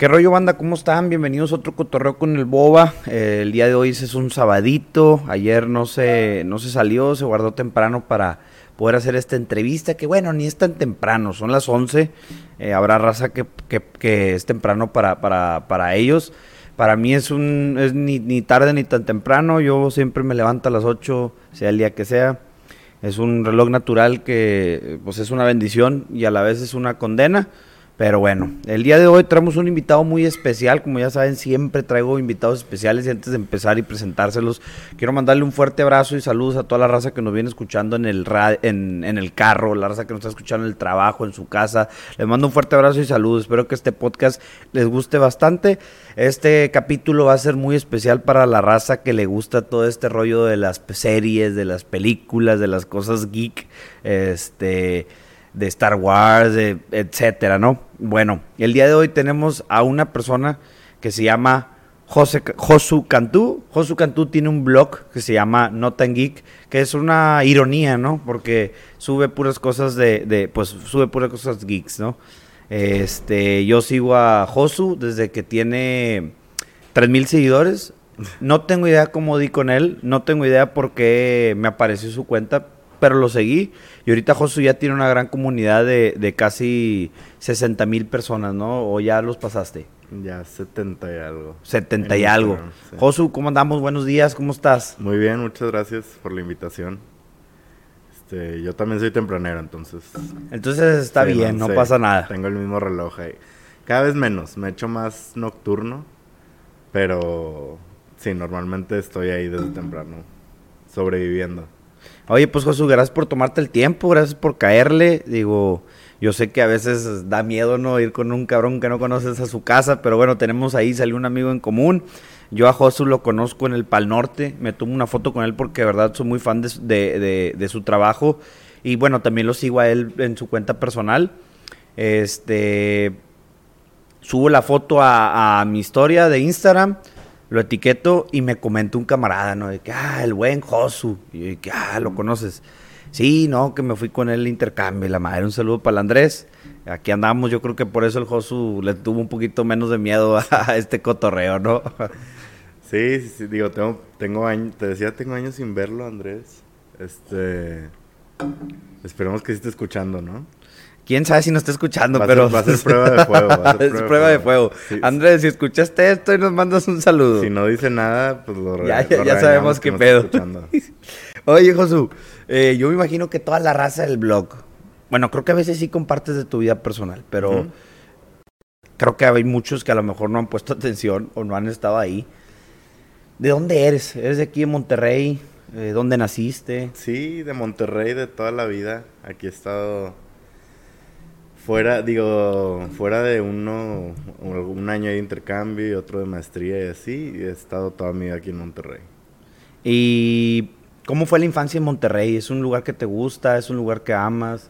¿Qué rollo, banda? ¿Cómo están? Bienvenidos a otro cotorreo con el Boba. Eh, el día de hoy es un sabadito. Ayer no se, no se salió, se guardó temprano para poder hacer esta entrevista. Que bueno, ni es tan temprano, son las 11. Eh, habrá raza que, es temprano para, para, para ellos. Para mí es un es ni, ni tarde ni tan temprano. Yo siempre me levanto a las 8, sea el día que sea. Es un reloj natural que pues es una bendición y a la vez es una condena. Pero bueno, el día de hoy traemos un invitado muy especial. Como ya saben, siempre traigo invitados especiales. Y antes de empezar y presentárselos, quiero mandarle un fuerte abrazo y saludos a toda la raza que nos viene escuchando en el, en, en el carro, la raza que nos está escuchando en el trabajo, en su casa. Les mando un fuerte abrazo y saludos. Espero que este podcast les guste bastante. Este capítulo va a ser muy especial para la raza que le gusta todo este rollo de las series, de las películas, de las cosas geek. Este de Star Wars, de, etcétera, ¿no? Bueno, el día de hoy tenemos a una persona que se llama José, Josu Cantú. Josu Cantú tiene un blog que se llama Notan Geek, que es una ironía, ¿no? Porque sube puras cosas de, de, pues sube puras cosas geeks, ¿no? Este, yo sigo a Josu desde que tiene 3000 seguidores. No tengo idea cómo di con él, no tengo idea por qué me apareció su cuenta, pero lo seguí. Y ahorita Josu ya tiene una gran comunidad de, de casi 60 mil personas, ¿no? ¿O ya los pasaste? Ya 70 y algo. 70 y algo. Josu, ¿cómo andamos? Buenos días, ¿cómo estás? Muy bien, muchas gracias por la invitación. Este, yo también soy tempranero, entonces. Entonces está bien, no, pasa nada. Tengo el mismo reloj ahí. Cada vez menos, me he hecho más nocturno, pero sí, normalmente estoy ahí desde temprano, sobreviviendo. Oye, pues Josu, gracias por tomarte el tiempo, gracias por caerle. Digo, yo sé que a veces da miedo no ir con un cabrón que no conoces a su casa, pero bueno, tenemos ahí, salió un amigo en común. Yo a Josu lo conozco en el Pal Norte, me tomo una foto con él porque de verdad soy muy fan de, su trabajo. Y bueno, también lo sigo a él en su cuenta personal. Este subo la foto a mi historia de Instagram lo etiqueto y me comenta un camarada, ¿no? De que, ah, el buen Josu. Y que, ah, lo conoces. Sí, no, que me fui con él el intercambio. la madre, un saludo para el Andrés. Aquí andamos, yo creo que por eso el Josu le tuvo un poquito menos de miedo a este cotorreo, ¿no? Sí, sí, sí, digo, tengo, tengo años, te decía, tengo años sin verlo, Andrés. Este, esperemos que sí esté escuchando, ¿no? Quién sabe si nos está escuchando, pero. va a ser prueba de fuego. es prueba, de fuego. Andrés, si escuchaste esto y nos mandas un saludo. Si no dice nada, pues lo Ya, ya, sabemos qué pedo. Oye, Josu, eh, yo me imagino que toda la raza del blog. Bueno, creo que a veces sí compartes de tu vida personal, pero. Creo que hay muchos que a lo mejor no han puesto atención o no han estado ahí. ¿De dónde eres? ¿Eres de aquí en Monterrey? Eh, ¿Dónde naciste? Sí, de Monterrey de toda la vida. Aquí he estado Fuera, digo, fuera de uno, un año de intercambio y otro de maestría y así, he estado toda mi vida aquí en Monterrey. ¿Y cómo fue la infancia en Monterrey? ¿Es un lugar que te gusta? ¿Es un lugar que amas?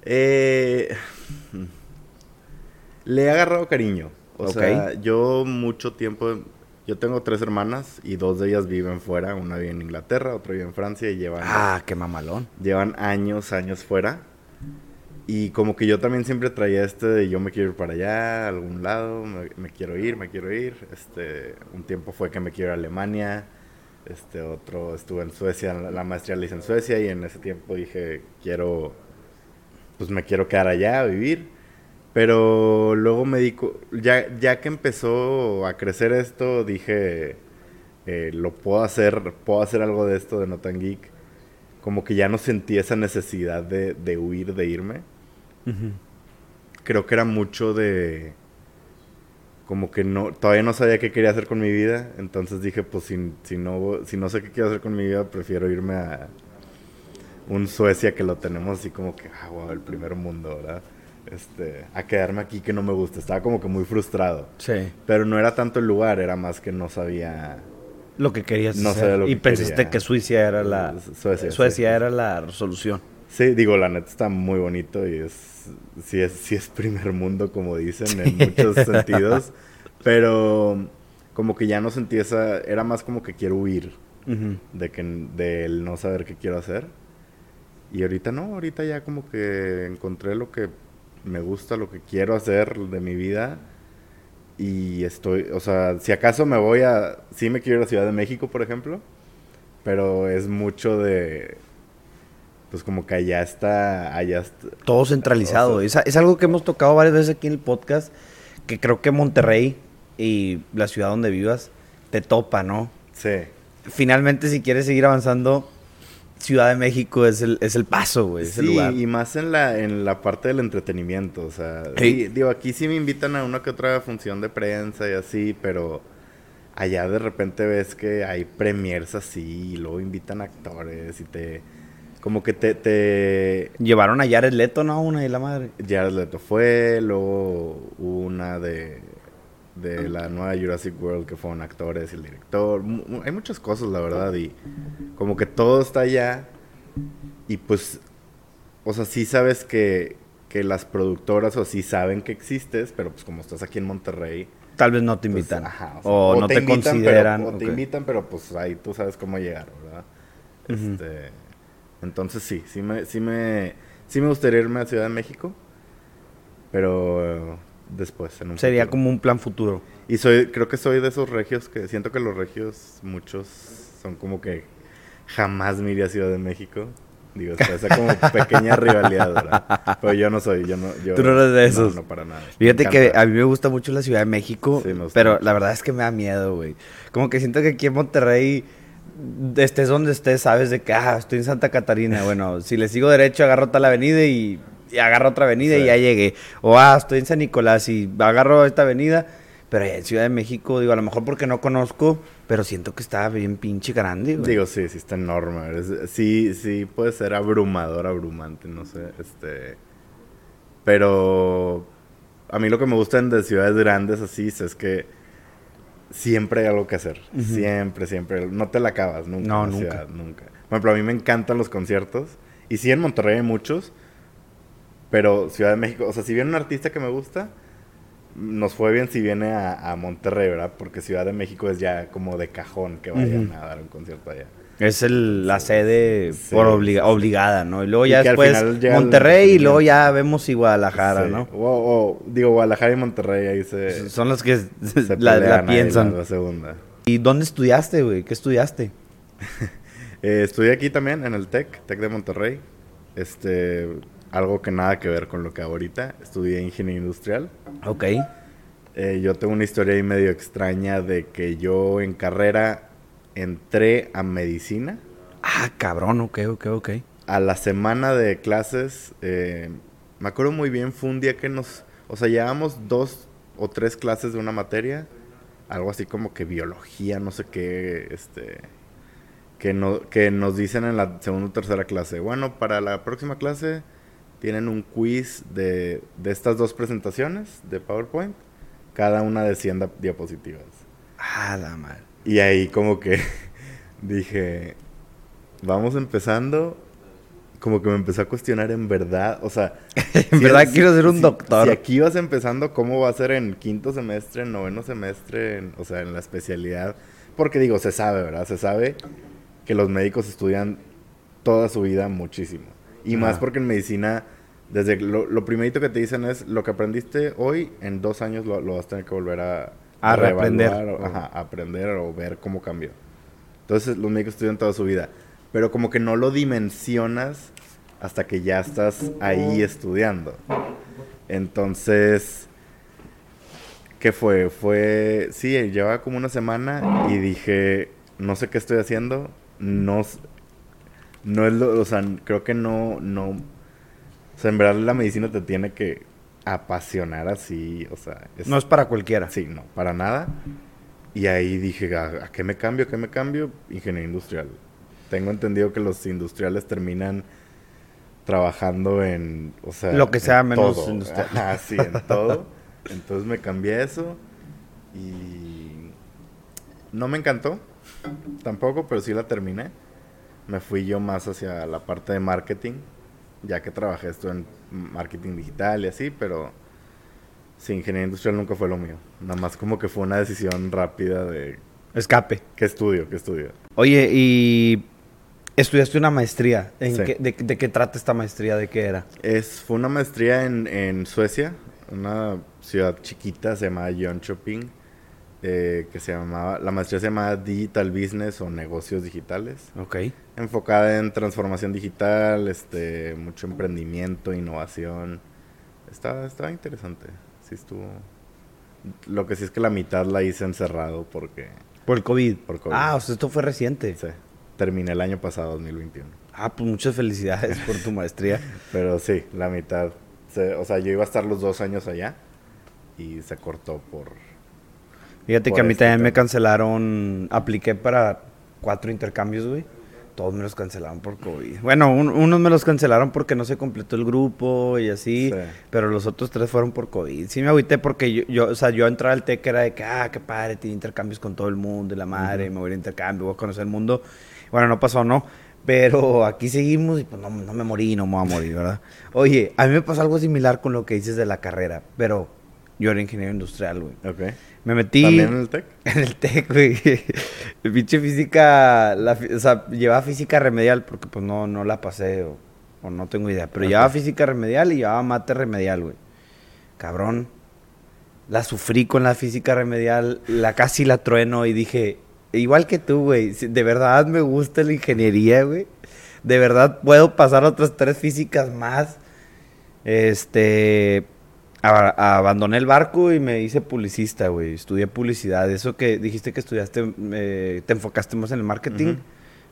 Eh, le he agarrado cariño. O sea, yo mucho tiempo, yo tengo tres hermanas y dos de ellas viven fuera. Una vive en Inglaterra, otra vive en Francia y llevan... Ah, qué mamalón. Llevan años, años fuera. Y como que yo también siempre traía este de yo me quiero ir para allá, a algún lado, me, quiero ir, me quiero ir. Este, un tiempo fue que me quiero ir a Alemania, este, otro estuve en Suecia, la maestría la hice en Suecia y en ese tiempo dije, quiero, pues me quiero quedar allá a vivir. Pero luego me di, ya, ya que empezó a crecer esto, dije, eh, lo puedo hacer, puedo hacer algo de esto de No Tan Geek. Como que ya no sentí esa necesidad de, de huir, de irme Creo que era mucho de... Como que no, todavía no sabía qué quería hacer con mi vida, entonces dije, pues si, si, no, si no sé qué quiero hacer con mi vida, prefiero irme a un Suecia que lo tenemos así como que, ah, wow, el primer mundo, ¿verdad? Este, a quedarme aquí que no me gusta. Estaba como que muy frustrado. Sí. Pero no era tanto el lugar, era más que no sabía lo que querías no hacer. y pensaste que Suecia era la Suecia, Suecia era la solución. Sí, digo, la neta está muy bonito y es sí es, sí es primer mundo, como dicen, en muchos sentidos. Pero como que ya no sentí esa. Era más como que quiero huir de que del no saber qué quiero hacer. Y ahorita no, ahorita ya como que encontré lo que me gusta, lo que quiero hacer de mi vida. Y estoy, o sea, si acaso me voy a, sí me quiero ir a Ciudad de México, por ejemplo, pero es mucho de, pues como que allá está, allá está. Todo centralizado. O es, es algo que hemos tocado varias veces aquí en el podcast, que creo que Monterrey y la ciudad donde vivas te topa, ¿no? Sí. Finalmente, si quieres seguir avanzando, Ciudad de México es el, es el paso, güey. Sí, lugar. y más en la, en la parte del entretenimiento, o sea, sí, digo, aquí sí me invitan a una que otra función de prensa y así, pero allá de repente ves que hay premiers así, y luego invitan actores y te, como que te, te, Llevaron a Jared Leto, ¿no? Una y la madre. Jared Leto fue, luego una de, de la nueva Jurassic World que fueron actores y el director. Hay muchas cosas, la verdad, y como que todo está allá. Y pues, o sea, sí sabes que, que las productoras o sí saben que existes, pero pues como estás aquí en Monterrey. Tal vez no te pues, invitan. ajá, o, no te, invitan, pero- consideran. o te invitan, pero pues ahí tú sabes cómo llegar, ¿verdad? Este, entonces sí, sí me, sí me, sí me gustaría irme a Ciudad de México, pero eh, después, en un Sería futuro. como un plan futuro. Y soy, creo que soy de esos regios que siento que los regios, muchos son como que jamás me iría a Ciudad de México. Digo, está esa como pequeña rivalidad, ¿verdad? Pero yo no soy, yo no, yo, Tú no eres de esos. No, no para nada. Fíjate que a mí me gusta mucho la Ciudad de México, Sí, me gusta pero mucho. la verdad es que me da miedo, güey. Como que siento que aquí en Monterrey, estés donde estés, sabes de que, ah, estoy en Santa Catarina. Bueno, si le sigo derecho, agarro tal avenida y, y agarro otra avenida y ya llegué. O, ah, estoy en San Nicolás y agarro esta avenida. Pero en Ciudad de México, digo, a lo mejor porque no conozco, pero siento que está bien pinche grande, güey. Digo, sí, sí está enorme. Es- sí, sí puede ser abrumador, abrumante, no sé. Este. Pero a mí lo que me gusta de ciudades grandes así es que siempre hay algo que hacer. Siempre, siempre. No te la acabas nunca. No, en la nunca. ciudad, nunca. Por ejemplo, a mí me encantan los conciertos. Y sí, en Monterrey hay muchos. Pero Ciudad de México, o sea, si viene un artista que me gusta, nos fue bien si viene a, a Monterrey, ¿verdad? Porque Ciudad de México es ya como de cajón que vayan a dar un concierto allá. Es el, la sede Sí, por obliga- obligada, ¿no? Y luego Y ya al después el Monterrey y luego ya vemos y Guadalajara, Sí. ¿no? O, o, digo, Guadalajara y Monterrey ahí se, Son los que se la, la piensan. La, la segunda. ¿Y dónde estudiaste, güey? ¿Qué estudiaste? Eh, estudié aquí también, en el TEC, TEC de Monterrey. Este, algo que nada que ver con lo que hago ahorita. Estudié ingeniería industrial. Ok. Eh, yo tengo una historia ahí medio extraña de que yo en carrera entré a medicina. Ah, cabrón, ok, ok, ok. A la semana de clases, eh, me acuerdo muy bien, fue un día que nos, o sea, llevábamos dos o tres clases de una materia, algo así como que biología, no sé qué, este, que, no, que nos dicen en la segunda o tercera clase, bueno, para la próxima clase tienen un quiz de, de estas dos presentaciones de PowerPoint, cada una de 100 da- diapositivas. Ah, la madre. Y ahí como que dije, vamos empezando, como que me empezó a cuestionar en verdad, o sea... En si verdad quiero ser un si- doctor. Si aquí vas empezando, ¿cómo va a ser en quinto semestre, en noveno semestre, en- o sea, en la especialidad? Porque digo, se sabe, ¿verdad? Se sabe que los médicos estudian toda su vida muchísimo. Y más porque en medicina, desde lo, lo primerito que te dicen es, lo que aprendiste hoy, en dos años lo, lo vas a tener que volver a... A reaprender. o- ajá, aprender o ver cómo cambió. Entonces los médicos estudian toda su vida. Pero como que no lo dimensionas hasta que ya estás ahí estudiando. Entonces, ¿qué fue? Fue, sí, llevaba como una semana y dije, no sé qué estoy haciendo, no, no es lo, o sea, creo que no, no, o sea, en verdad la medicina te tiene que apasionar así, o sea, es- No es para cualquiera. Sí, no, para nada. Y ahí dije, ¿a, a qué me cambio? ¿A qué me cambio? Ingeniería industrial. Tengo entendido que los industriales terminan trabajando en, o sea, Lo que sea menos todo. industrial. Ajá, sí, en todo. Entonces me cambié a eso y no me encantó tampoco, pero sí la terminé. Me fui yo más hacia la parte de marketing, ya que trabajé esto en marketing digital y así, pero sí, ingeniería industrial nunca fue lo mío. Nada más como que fue una decisión rápida de Escape. qué estudio, qué estudio. Oye, y estudiaste una maestría. ¿En Sí. qué- de, de qué trata esta maestría? ¿De qué era? Es, fue una maestría en, en Suecia, una ciudad chiquita, se llama Jönköping, eh, que se llamaba, la maestría se llama Digital Business o Negocios Digitales. Ok. Enfocada en transformación digital, este, mucho emprendimiento, innovación. Estaba, estaba interesante, sí estuvo. Lo que sí es que la mitad la hice encerrado porque... Por el COVID. Por COVID. Ah, o sea, esto fue reciente. Sí, terminé el año pasado, 2021. Ah, pues muchas felicidades por tu maestría. Pero sí, la mitad. se- o sea, yo iba a estar los dos años allá y se cortó por... Fíjate Por que a mí este también me cancelaron, apliqué para cuatro intercambios, güey. Todos me los cancelaron por COVID. Bueno, un- unos me los cancelaron porque no se completó el grupo y así, Sí. pero los otros tres fueron por COVID. Sí me agüité porque yo, yo, o sea, yo entrar al TEC era de que, ah, qué padre, tiene intercambios con todo el mundo, y la madre, me voy a ir a intercambio, voy a conocer el mundo. Bueno, no pasó, no. Pero aquí seguimos y pues no, no me morí, no me voy a morir, ¿verdad? Oye, a mí me pasó algo similar con lo que dices de la carrera, pero yo era ingeniero industrial, güey. Ok. Me metí ¿También en el TEC? en el TEC, güey. El pinche física, la, o sea, llevaba física remedial porque pues no, no la pasé o, o no tengo idea. Pero Ajá. llevaba física remedial y llevaba mate remedial, güey. Cabrón. La sufrí con la física remedial, la casi la trueno y dije, igual que tú, güey, de verdad me gusta la ingeniería, güey. De verdad puedo pasar otras tres físicas más. Este, abandoné el barco y me hice publicista, güey. Estudié publicidad. Eso que dijiste que estudiaste, eh, te enfocaste más en el marketing.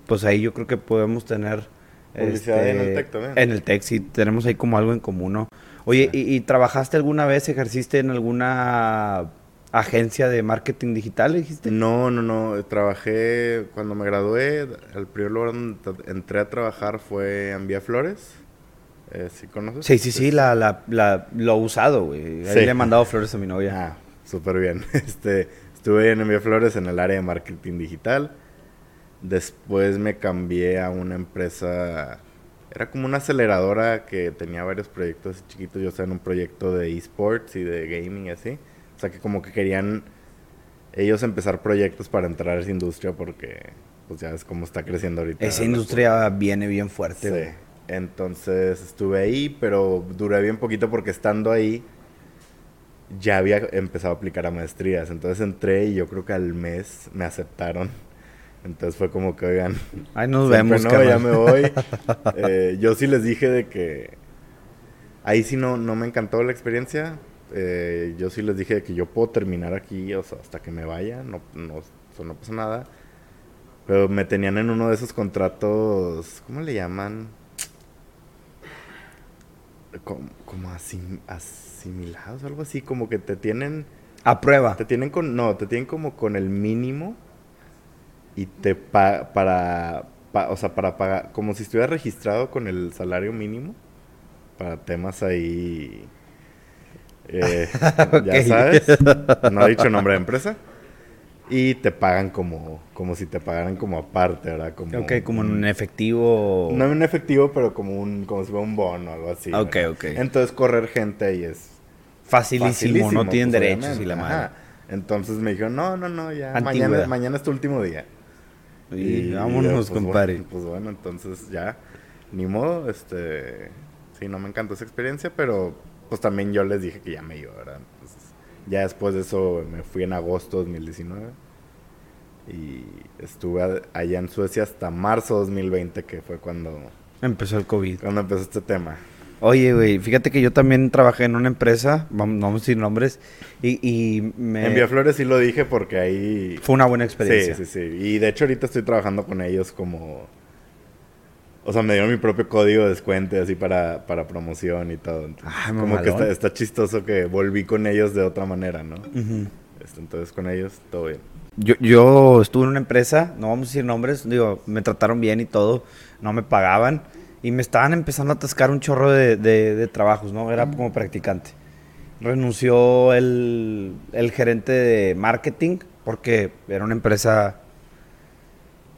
Pues ahí yo creo que podemos tener... este, Publicidad en el TEC también. En el TEC, sí. Tenemos ahí como algo en común, ¿no? Oye, Sí. ¿y, y trabajaste alguna vez, ejerciste en alguna agencia de marketing digital, dijiste? No, no, no. Trabajé cuando me gradué. El primer lugar donde entré a trabajar fue en Vía Flores. Eh, ¿Sí conoces? Sí, sí, sí, la, la, la- lo he usado, güey. Ahí Sí. le he mandado flores a mi novia. Ah, súper bien. Este, estuve en Envía Flores en el área de marketing digital. Después me cambié a una empresa. Era como una aceleradora que tenía varios proyectos chiquitos. Yo estaba en un proyecto de esports y de gaming y así. O sea que como que querían ellos empezar proyectos para entrar a esa industria porque pues ya ves cómo está creciendo ahorita. Esa industria viene bien fuerte, Sí. Entonces estuve ahí, pero duré bien poquito porque estando ahí ya había empezado a aplicar a maestrías. Entonces entré y yo creo que al mes me aceptaron. Entonces fue como que, oigan, Ahí nos vemos, no, ya me voy. Eh, yo sí les dije de que ahí sí no, no me encantó la experiencia. Eh, yo sí les dije de que yo puedo terminar aquí o sea, hasta que me vaya, no, no, o sea, no pasa nada. Pero me tenían en uno de esos contratos, ¿cómo le llaman? Como, como asim- asimilados, algo así, como que te tienen, A prueba. te tienen con, no, te tienen como con el mínimo y te pa para, pa- o sea, para pagar, como si estuvieras registrado con el salario mínimo para temas ahí, eh, ya sabes, no he dicho nombre de empresa. Y te pagan como, como si te pagaran como aparte, ¿verdad? Como, Ok, como en efectivo. No en efectivo, pero como un, como si fuera un bono o algo así. Ok, ¿verdad? ok. Entonces correr gente ahí es facilísimo, facilísimo, no tienen pues, derechos y la madre. Ajá. Entonces me dijeron, no, no, no, ya. Antigüedad. Mañana, mañana es tu último día. Y, vámonos, pues, compadre. Bueno, pues bueno, entonces ya, ni modo, este, sí, no me encantó esa experiencia, pero pues también yo les dije que ya me iba, ¿verdad? Entonces, ya después de eso me fui en agosto de 2019 y estuve allá en Suecia hasta marzo de 2020, que fue cuando, Empezó el COVID. cuando empezó este tema. Oye, güey, fíjate que yo también trabajé en una empresa, vamos, vamos decir nombres, y, y me... En Flores sí lo dije porque ahí... Fue una buena Sí, experiencia. sí, sí. Y de hecho ahorita estoy trabajando con ellos como... O sea, me dieron mi propio código de descuento así para, para promoción y todo. Entonces, Ah, como que está, está chistoso que volví con ellos de otra manera, ¿no? Ujú. Este, entonces con ellos todo bien. Yo, yo estuve en una empresa, no vamos a decir nombres, digo, me trataron bien y todo, no me pagaban y me estaban empezando a atascar un chorro de, de- de trabajos, ¿no? Era como practicante. Renunció el, el gerente de marketing porque era una empresa...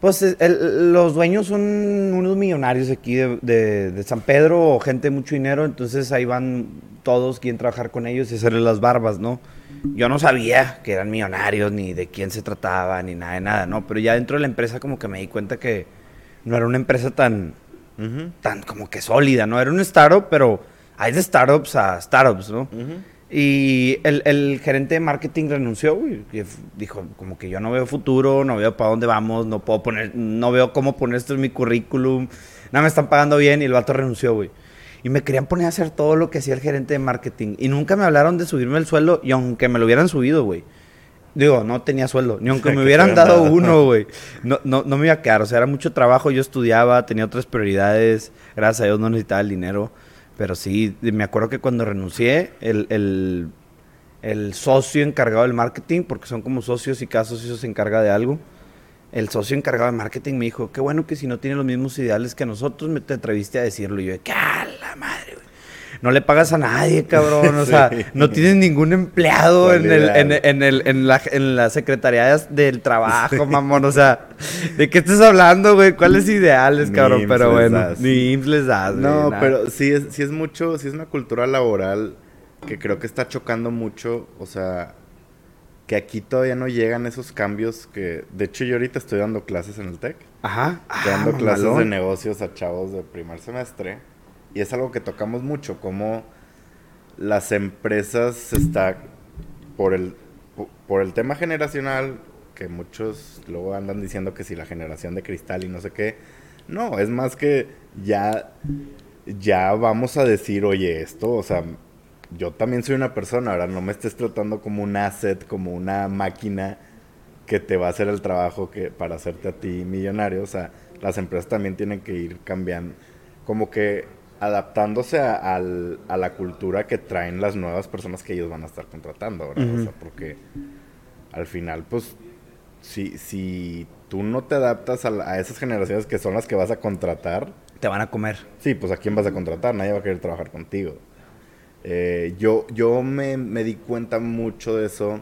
Pues el- los dueños son unos millonarios aquí de, de- de San Pedro o gente de mucho dinero, entonces ahí van todos, quieren trabajar con ellos y hacerles las barbas, ¿no? Yo no sabía que eran millonarios, ni de quién se trataba, ni nada de nada, ¿no? Pero ya dentro de la empresa como que me di cuenta que no era una empresa tan, tan como que sólida, ¿no? Era un startup, pero hay de startups a startups, ¿no? Y el, el gerente de marketing renunció, güey. Dijo, como que yo no veo futuro, no veo para dónde vamos, no puedo poner, no veo cómo poner esto en mi currículum. Nada me están pagando bien y el vato renunció, güey. Y me querían poner a hacer todo lo que hacía el gerente de marketing. Y nunca me hablaron de subirme el sueldo. Y aunque me lo hubieran subido, güey. Digo, no tenía sueldo. Ni aunque me hubieran dado. uno, güey. No, no, no me iba a quedar. O sea, era mucho trabajo. Yo estudiaba, tenía otras prioridades. Gracias a Dios no necesitaba el dinero. Pero sí, me acuerdo que cuando renuncié, el, el, el socio encargado del marketing, porque son como socios y cada socio se encarga de algo. El socio encargado de marketing me dijo, qué bueno que si no tiene los mismos ideales que nosotros, me te atreviste a decirlo. Y yo, ¡qué a la madre! No le pagas a nadie, cabrón. O sea, Sí. no tienes ningún empleado en, el, en, en el, en, la, en la secretaría del trabajo, mamón. O sea, ¿de qué estás hablando, güey? ¿Cuáles ideales, cabrón? Pero bueno, das. ni IMSS les das, No, pero sí es, sí es mucho, sí es una cultura laboral que creo que está chocando mucho, o sea, que aquí todavía no llegan esos cambios que, de hecho yo ahorita estoy dando clases en el TEC, Ajá. estoy Ah, dando clases de negocios a chavos de primer semestre y es algo que tocamos mucho, como las empresas está por el po- por el tema generacional que muchos luego andan diciendo que si la generación de cristal y no sé qué. No, es más que ya ya vamos a decir, "Oye, esto, o sea, yo también soy una persona, ahora no me estés tratando como un asset, como una máquina que te va a hacer el trabajo que para hacerte a ti millonario, o sea, las empresas también tienen que ir cambiando, como que adaptándose a, al- a la cultura que traen las nuevas personas que ellos van a estar contratando, ¿verdad? O Ujú. sea, porque al final, pues, si, si tú no te adaptas a, la- a esas generaciones que son las que vas a contratar, Te van a comer. Sí, pues a quién vas a contratar, nadie va a querer trabajar contigo. Eh, yo yo me, me di cuenta mucho de eso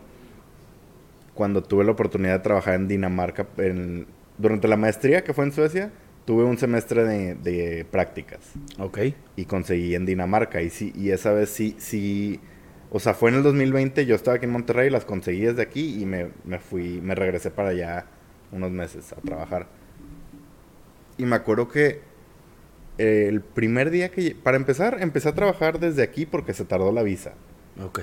cuando tuve la oportunidad de trabajar en Dinamarca. en- durante la maestría que fue en Suecia, tuve un semestre de, de prácticas Ok. y conseguí en Dinamarca. Y, sí, y esa vez sí, sí, o sea, fue en el 2020, yo estaba aquí en Monterrey, las conseguí desde aquí y me, me fui, me regresé para allá unos meses a trabajar. Y me acuerdo que eh, el primer día que, para empezar, empecé a trabajar desde aquí porque se tardó la visa. Ok.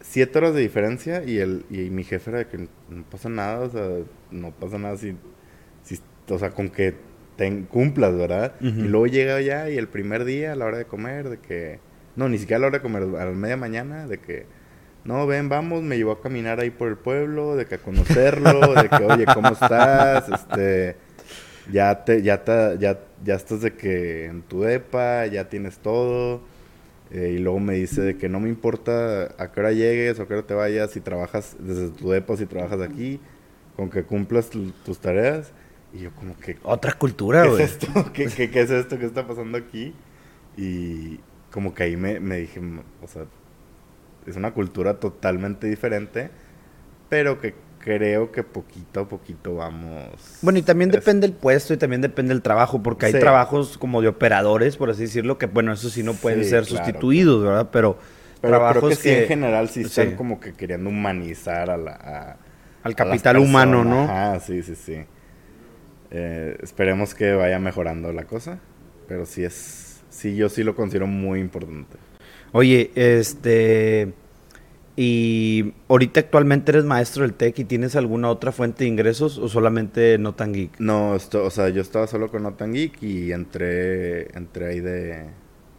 Siete horas de diferencia y, el, y mi jefe era de que no pasa nada, o sea, no pasa nada si, si o sea, con que te cumplas, ¿verdad? Y luego llega ya y el primer día a la hora de comer, de que, no, ni siquiera a la hora de comer, a la media mañana, de que, no, ven, vamos, me llevó a caminar ahí por el pueblo, de que a conocerlo, de que, oye, ¿cómo estás? Este, ya te, ya te, ya, ya estás de que en tu depa, ya tienes todo. Eh, y luego me dice de que no me importa a qué hora llegues o a qué hora te vayas, si trabajas desde tu depa, si trabajas aquí, con que cumplas tu- tus tareas. Y yo como que, Otra cultura, ¿qué güey. es esto? ¿Qué, qué, qué es esto? ¿Qué está pasando aquí? Y como que ahí me, me dije, "M- o sea, es una cultura totalmente diferente, pero que creo que poquito a poquito vamos... Bueno, y también es- depende el puesto y también depende el trabajo, porque hay Sí. trabajos como de operadores, por así decirlo, que bueno, eso sí no pueden Sí, ser claro. sustituidos, ¿verdad? Pero, Pero trabajos creo que, sí, en general sí están sí. como que queriendo humanizar a la... a- al a capital humano, ¿no? Ajá, sí, sí, sí. Eh, esperemos que vaya mejorando la cosa, pero sí es... Sí, yo sí lo considero muy importante. Oye, este. Y ahorita actualmente eres maestro del TEC y tienes alguna otra fuente de ingresos o solamente no tan geek? No, esto, o sea, yo estaba solo con Notan Geek y entré, entré ahí de,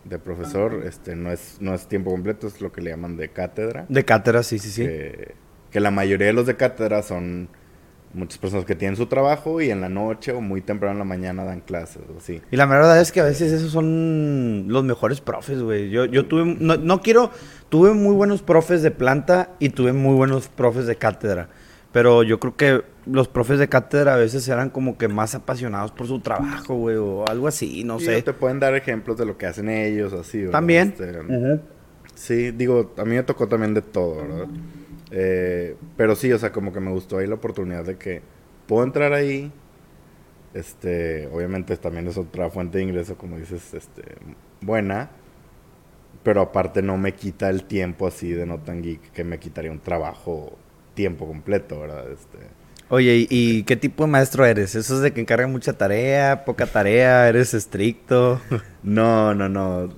de profesor. Este, no es, no es tiempo completo, es lo que le llaman de cátedra. De cátedra, sí, sí, sí. Que, que la mayoría de los de cátedra son muchas personas que tienen su trabajo y en la noche o muy temprano en la mañana dan clases o así. Y la verdad es que a veces esos son los mejores profes, güey. Yo, yo tuve, no, no quiero, tuve muy buenos profes de planta y tuve muy buenos profes de cátedra. Pero yo creo que los profes de cátedra a veces eran como que más apasionados por su trabajo, güey, o algo así, no Y sé. te pueden dar ejemplos de lo que hacen ellos, así. ¿verdad? También. Este. Sí, digo, a mí me tocó también de todo, ¿verdad? Eh, pero sí, o sea, como que me gustó ahí la oportunidad de que puedo entrar ahí. Este, obviamente también es otra fuente de ingreso, como dices, este, buena. Pero aparte no me quita el tiempo así de no tan geek que me quitaría un trabajo tiempo completo, ¿verdad? Este, Oye, ¿y, qué tipo de maestro eres? ¿Eso es de que encarga mucha tarea, poca tarea, eres estricto? no, no, no.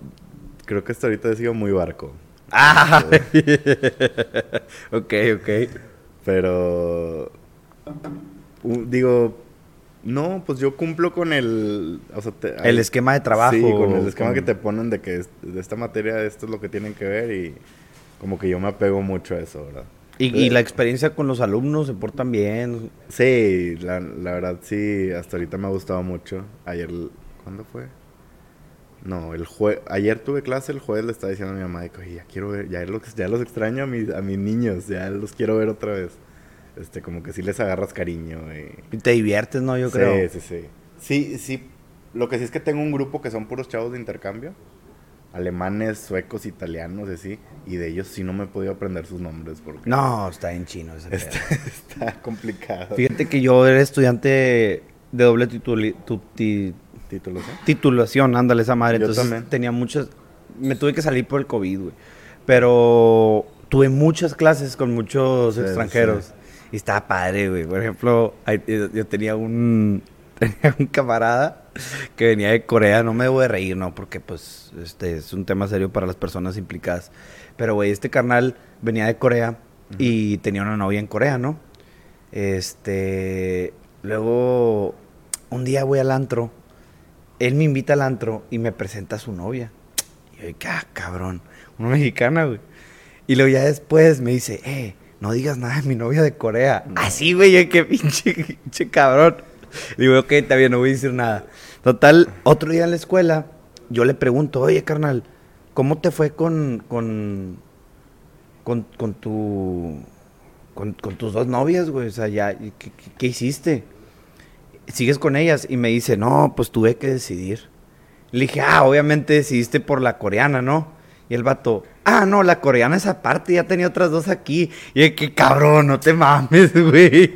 Creo que hasta ahorita he sido muy barco. Ah, ok, ok. Pero, digo, no, pues yo cumplo con el... o sea, te- El hay- esquema de trabajo. Sí, con el esquema con- que te ponen de que de esta materia esto es lo que tienen que ver y como que yo me apego mucho a eso, ¿verdad? Y, y la experiencia con los alumnos se portan bien. Sí, la, la verdad sí, hasta ahorita me ha gustado mucho. Ayer, ¿cuándo fue? No, el jue ayer tuve clase, el jueves le estaba diciendo a mi mamá, de que, "Oye, ya quiero ver, ya los, ya los extraño a mis, a mis niños, ya los quiero ver otra vez. Este, como que sí les agarras cariño y... Y te diviertes, ¿no? Yo sí, creo. sí, sí. Sí, sí, lo que sí es que tengo un grupo que son puros chavos de intercambio. Alemanes, suecos, italianos, así. Y de ellos sí no me he podido aprender sus nombres porque No, está en chino ese está, está complicado. Fíjate que yo era estudiante de doble tituli- tu- ti- Títulos, ¿eh? titulación, ándale esa madre. Yo Entonces también. tenía muchas. Me tuve que salir por el COVID, güey. Pero tuve muchas clases con muchos Sí, extranjeros. Y estaba padre, güey. Por ejemplo, yo tenía un, tenía un camarada que venía de Corea. No me debo de reír, ¿no? Porque, pues, este es un tema serio para las personas implicadas. Pero, güey, este carnal venía de Corea y tenía una novia en Corea, ¿no? Este. Luego, un día voy al antro. Él me invita al antro y me presenta a su novia. Y yo ah, cabrón. Una mexicana, güey. Y luego ya después me dice, eh, no digas nada de mi novia de Corea. Así, güey, yo, qué pinche, pinche cabrón. Digo, ok, está bien, no voy a decir nada. Total, otro día en la escuela, yo le pregunto, oye, carnal, ¿cómo te fue con, con, con, con tu, con, con tus dos novias, güey? O sea, ya, ¿qué, qué- qué hiciste? ¿Sigues con ellas? Y me dice, no, pues tuve que decidir. Le dije, ah, obviamente decidiste por la coreana, ¿no? Y el vato, ah, no, la coreana es aparte, ya tenía otras dos aquí. Y yo, qué cabrón, no te mames, güey.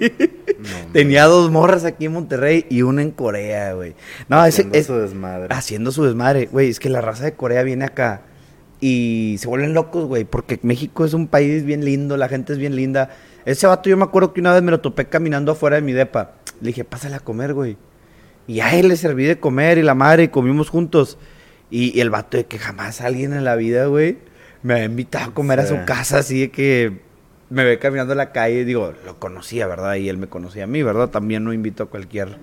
No, tenía dos morras aquí en Monterrey y una en Corea, güey. No, ese Haciendo es su desmadre. haciendo su desmadre, güey. Es que la raza de Corea viene acá y se vuelven locos, güey, porque México es un país bien lindo, la gente es bien linda. Ese vato yo me acuerdo que una vez me lo topé caminando afuera de mi depa. Le dije, pásale a comer, güey. Y a él le serví de comer y la madre y comimos juntos. Y, y el vato de que jamás alguien en la vida, güey, me ha invitado a comer a su casa así de que me ve caminando en la calle y digo, lo conocía, ¿verdad? Y él me conocía a mí, ¿verdad? También no invito a cualquier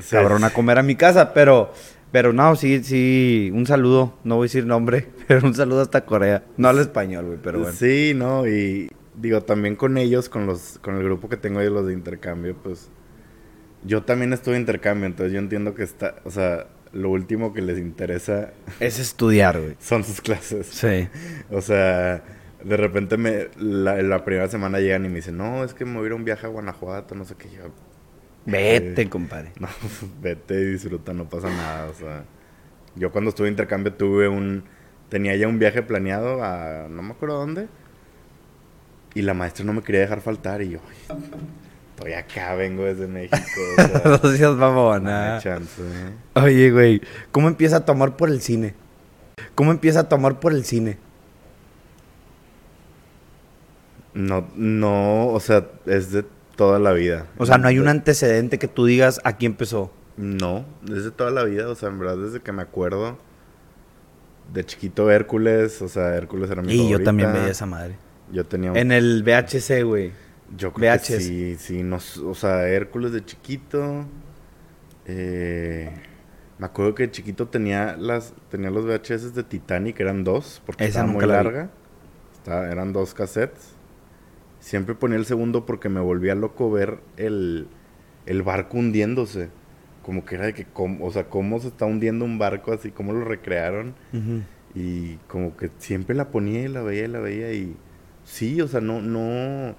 Sí. cabrón a comer a mi casa, pero, pero no, sí, sí, un saludo, no voy a decir nombre, pero un saludo hasta Corea. No hablo español, güey, pero bueno. Sí, no, y digo, también con ellos, con los, con el grupo que tengo de los de intercambio, pues yo también estuve en intercambio, entonces yo entiendo que está, o sea, lo último que les interesa Es estudiar, güey. son sus clases. Sí. O sea, de repente me, la, la primera semana llegan y me dicen, no, es que me voy a ir a un viaje a Guanajuato, no sé qué. Yo, Vete, Eh, compadre. no, vete y disfruta, no pasa nada. O sea, yo cuando estuve en intercambio tuve un, tenía ya un viaje planeado a, no me acuerdo dónde. Y la maestra no me quería dejar faltar y yo, "Ay, estoy acá, vengo desde México. O sea, mamona. chance, ¿eh? Oye, güey, ¿cómo empieza a tomar por el cine? ¿Cómo empieza a tomar por el cine? No, no, o sea, es de toda la vida. O sea, no hay un antecedente que tú digas aquí empezó. No, desde toda la vida, o sea, en verdad desde que me acuerdo de chiquito Hércules, o sea, Hércules era mi Y yo también veía esa madre. Yo tenía un- En el VHC, güey. yo creo VHS. que sí, sí, no, s- o sea, Hércules de chiquito. eh, me acuerdo que de chiquito tenía las tenía los VHS de Titanic, eran dos, porque Esa estaba muy la larga. Estaba- eran dos cassettes. Siempre ponía el segundo porque me volvía loco ver el, el barco hundiéndose. Como que era de que, o sea, cómo se está hundiendo un barco así, cómo lo recrearon. Y como que siempre la ponía y la veía y la veía y sí, o sea, no, no,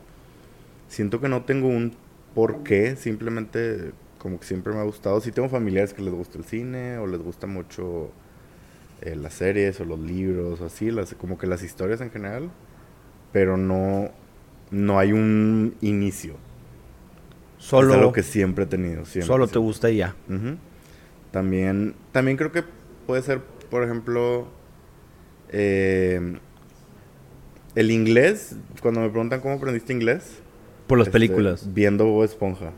siento que no tengo un por qué, simplemente como que siempre me ha gustado. Sí tengo familiares que les gusta el cine o les gusta mucho eh, las series o los libros o así, las, como que las historias en general, pero no, no hay un inicio. Solo, es algo que siempre he tenido, siempre. solo te gusta y ya. También, también creo que puede ser, por ejemplo, eh, el inglés. Cuando me preguntan cómo aprendiste inglés, Por las este, películas. Viendo Bob Esponja.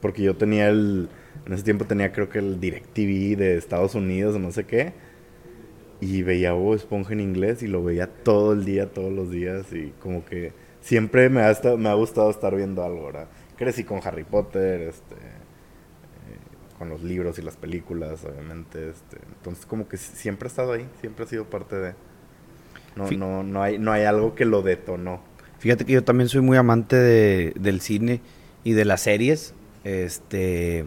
Porque yo tenía el. En ese tiempo tenía, creo que el DirecTV de Estados Unidos o no sé qué. y veía Bob Esponja en inglés y lo veía todo el día, todos los días y como que siempre me ha, estado- me ha gustado estar viendo algo, ¿verdad? Crecí con Harry Potter, este, eh, con los libros y las películas, obviamente, este, entonces como que si- siempre ha estado ahí, siempre ha sido parte de... No, no, no, hay, no hay algo que lo detonó. Fíjate que yo también soy muy amante de- del cine y de las series. Este.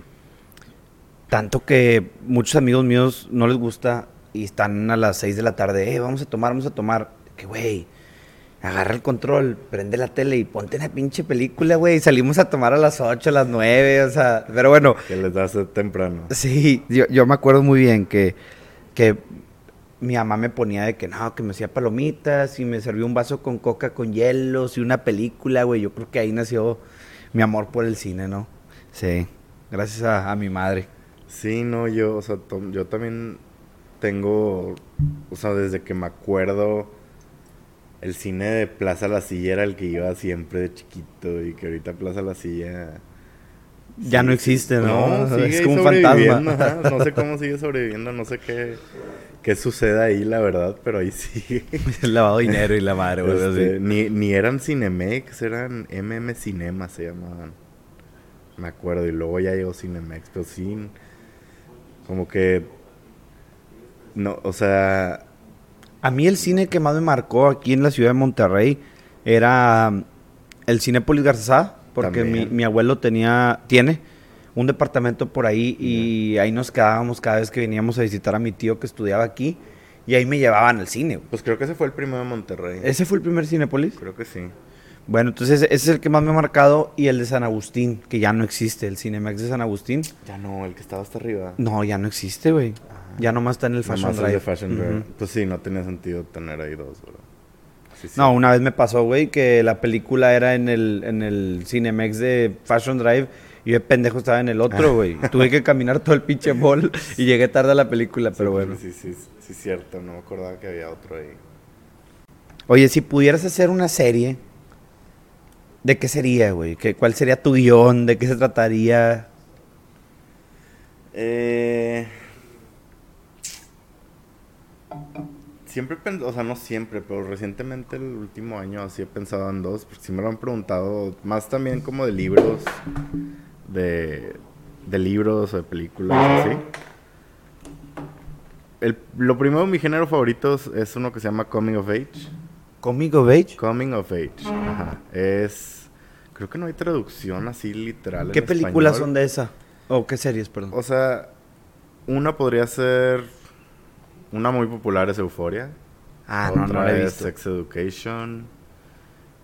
Tanto que muchos amigos míos no les gusta y están a las 6 de la tarde. Eh, vamos a tomar, vamos a tomar. Que güey. Agarra el control, prende la tele y ponte una pinche película, güey. Salimos a tomar a las 8, a las 9, o sea. Pero bueno, Que les da sed temprano. Sí, yo, yo me acuerdo muy bien que, que mi mamá me ponía de que no, que me hacía palomitas y me servía un vaso con coca con hielos y una película, güey. Yo creo que ahí nació mi amor por el cine, ¿no? Sí, gracias a, mi madre. Sí, no, yo, o sea, yo también tengo, o sea, desde que me acuerdo, el cine de Plaza La Silla era el que iba siempre de chiquito y que ahorita Plaza La Silla... Ya no existe, ¿no? sigue es como un fantasma. ajá, No sé cómo sigue sobreviviendo, no sé qué, qué sucede ahí, la verdad, pero ahí sigue. El lavado de dinero y la madre, güey. Este, ni, ni eran Cinemex, eran MM Cinema se llamaban. Me acuerdo, y luego ya llegó Cinemex, pero sí, como que, no, o sea, A mí el cine que más me marcó aquí en la ciudad de Monterrey era um, el Cinépolis Garzazada, porque mi, abuelo tenía, tiene un departamento por ahí y ahí nos quedábamos cada vez que veníamos a visitar a mi tío que estudiaba aquí y ahí me llevaban al cine. güey. pues creo que ese fue el primero de Monterrey. ¿Ese fue el primer Cinépolis? Creo que sí. Bueno, entonces ese es el que más me ha marcado y el de San Agustín, que ya no existe, el Cinemax de San Agustín. Ya no, el que estaba hasta arriba. No, ya no existe, güey. Ya nomás está en el Fashion Nomás el Drive. de Fashion. Drive. Pues sí, no tenía sentido tener ahí dos, ¿verdad? Sí, sí. No, una vez me pasó, güey, que la película era en el, en el Cinemex de Fashion Drive y yo de pendejo estaba en el otro, güey. Tuve que caminar todo el pinche mall y llegué tarde a la película, pero bueno. Sí, sí, sí, cierto, no me acordaba que había otro ahí. Oye, si pudieras hacer una serie, ¿de qué sería, güey? ¿Qué, ¿Cuál sería tu guion? ¿De qué se trataría? Eh, siempre, o sea, no siempre, pero recientemente el último año así he pensado en dos, porque si me lo han preguntado, más también como de libros, de, de libros o de películas, así. El, lo primero, mi género favorito es- uno que se llama Coming of Age. ¿Comic of Age? Coming of Age, ajá. Es, creo que no hay traducción así literal. ¿Qué en películas español. son de esa? ¿O qué series, perdón? O sea, una podría ser. Una muy popular es Euforia. ah, no, no Otra la he es visto. Sex Education.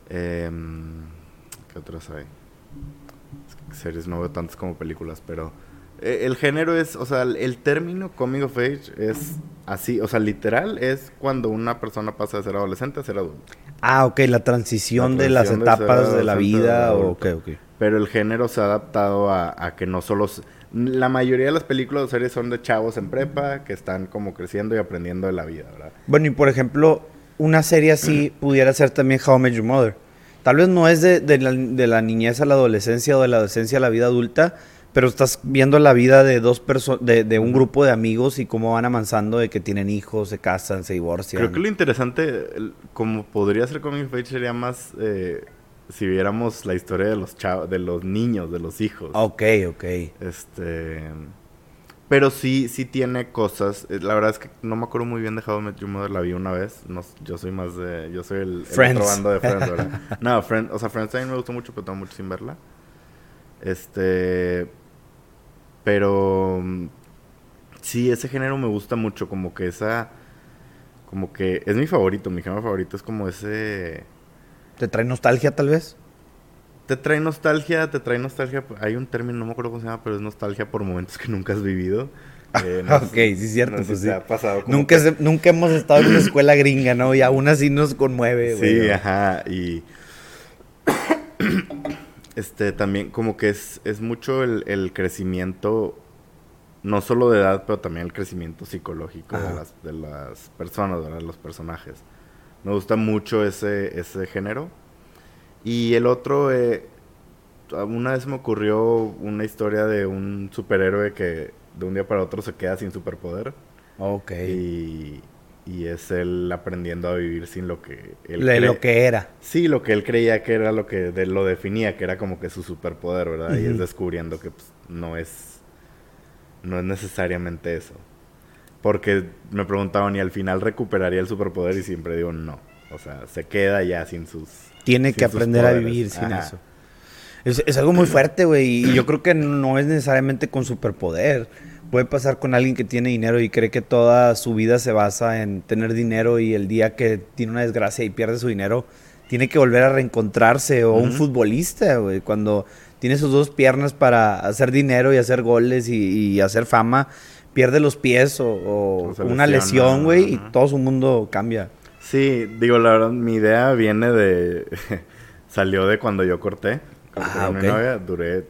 Em, ¿Qué otras hay? Es que Series no veo tantas como películas, pero. eh, El género es, o sea, el- el término coming of age es así, o sea, literal es cuando una persona pasa de ser adolescente a ser adulto. Ah, ok, la transición, La de las de etapas de la vida. o- Ok, ok. Pero el género se ha adaptado a, a que no solo... La mayoría de las películas o series son de chavos en prepa que están como creciendo y aprendiendo de la vida, ¿verdad? Bueno, y por ejemplo, una serie así pudiera ser también How I Met Your Mother. Tal vez no es de, de la, de la niñez a la adolescencia o de la adolescencia a la vida adulta, pero estás viendo la vida de dos personas, de, de un grupo de amigos y cómo van avanzando de que tienen hijos, se casan, se divorcian. Creo que lo interesante, como podría ser Coming of Age, sería más eh, si viéramos la historia de los chavos, de los niños, de los hijos. Ok, ok. Este... Pero sí, sí tiene cosas. eh, La verdad es que no me acuerdo muy bien de How I Met Your Mother. La vi una vez. No, yo soy más de... Yo soy el, el Friends. otro bando de Friends, ¿verdad? no, Friends... O sea, Friends también me gustó mucho, pero tengo mucho sin verla. Este... Pero... Sí, ese género me gusta mucho. Como que esa... Como que... Es mi favorito. Mi género favorito es como ese... ¿Te trae nostalgia tal vez? Te trae nostalgia, te trae nostalgia. Hay un término, no me acuerdo cómo se llama, pero es nostalgia por momentos que nunca has vivido. Eh, ok, sí es cierto, pues sí. ha pasado Nunca, que- se- nunca hemos estado en una escuela gringa, ¿no? Y aún así nos conmueve, güey. Sí, ajá. Y. este también, como que es, es mucho el, el crecimiento. No solo de edad, pero también el crecimiento psicológico de las, de las personas, ¿verdad? Los personajes. Me gusta mucho ese, ese género. Y el otro, eh, una vez me ocurrió una historia de un superhéroe que de un día para otro se queda sin superpoder. Ok. Y, y es él aprendiendo a vivir sin lo que él Le- lo que era. Sí, lo que él creía que era lo que de- lo definía, que era como que su superpoder, ¿verdad? Y es descubriendo que pues, no es no es necesariamente eso. Porque me preguntaban y al final recuperaría el superpoder y siempre digo no. O sea, se queda ya sin sus Tiene sin que aprender a vivir sin Ajá. eso. Es, es algo muy fuerte, güey. Y yo creo que no es necesariamente con superpoder. Puede pasar con alguien que tiene dinero y cree que toda su vida se basa en tener dinero y el día que tiene una desgracia y pierde su dinero, tiene que volver a reencontrarse. O un futbolista, güey. Cuando tiene sus dos piernas para hacer dinero y hacer goles y, y hacer fama, pierde los pies o, una lesiona, lesión, güey, y todo su mundo cambia. Sí, digo, la verdad, mi idea viene de... salió de cuando yo corté. Ah, mi novia, duré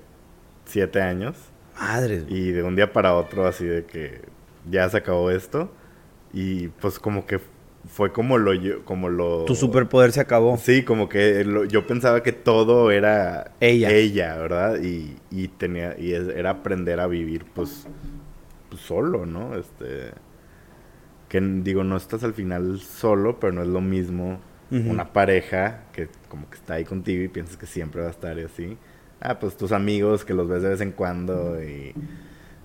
siete años. Madre. Y de un día para otro, así de que ya se acabó esto. Y pues como que fue como lo... yo- Como lo Tu superpoder se acabó. Sí, como que lo- yo pensaba que todo era Ella. ella ¿verdad? Y, y tenía y es- era aprender a vivir pues, pues, solo, ¿no? Este que digo, no estás al final solo, pero no es lo mismo una pareja que como que está ahí contigo y piensas que siempre va a estar y así. Ah, pues tus amigos que los ves de vez en cuando y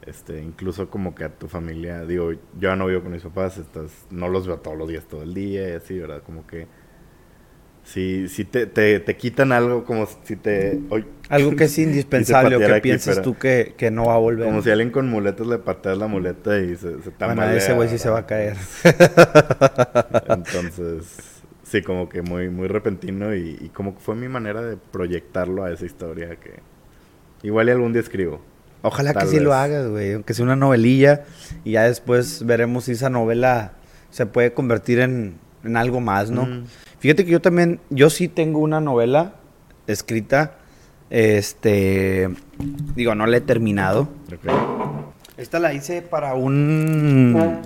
este incluso como que a tu familia, digo, yo ya no vivo con mis papás, estás no los veo todos los días todo el día y así, ¿verdad? Como que si si te, te, te quitan algo como si te oy, Algo que es indispensable o que piensas tú que, que no va a volver. como si alguien con muletas le pateas la muleta y se, se bueno, tambalea. ese güey sí se va a caer. Entonces, sí, como que muy, muy repentino y, y como que fue mi manera de proyectarlo a esa historia que igual y algún día escribo. Ojalá que sí lo hagas, güey. Aunque sea una novelilla. Y ya después veremos si esa novela se puede convertir en, en algo más, ¿no? Mm. Fíjate que yo también, yo sí tengo una novela escrita. Este, digo, no la he terminado. Ok. Esta la hice para un,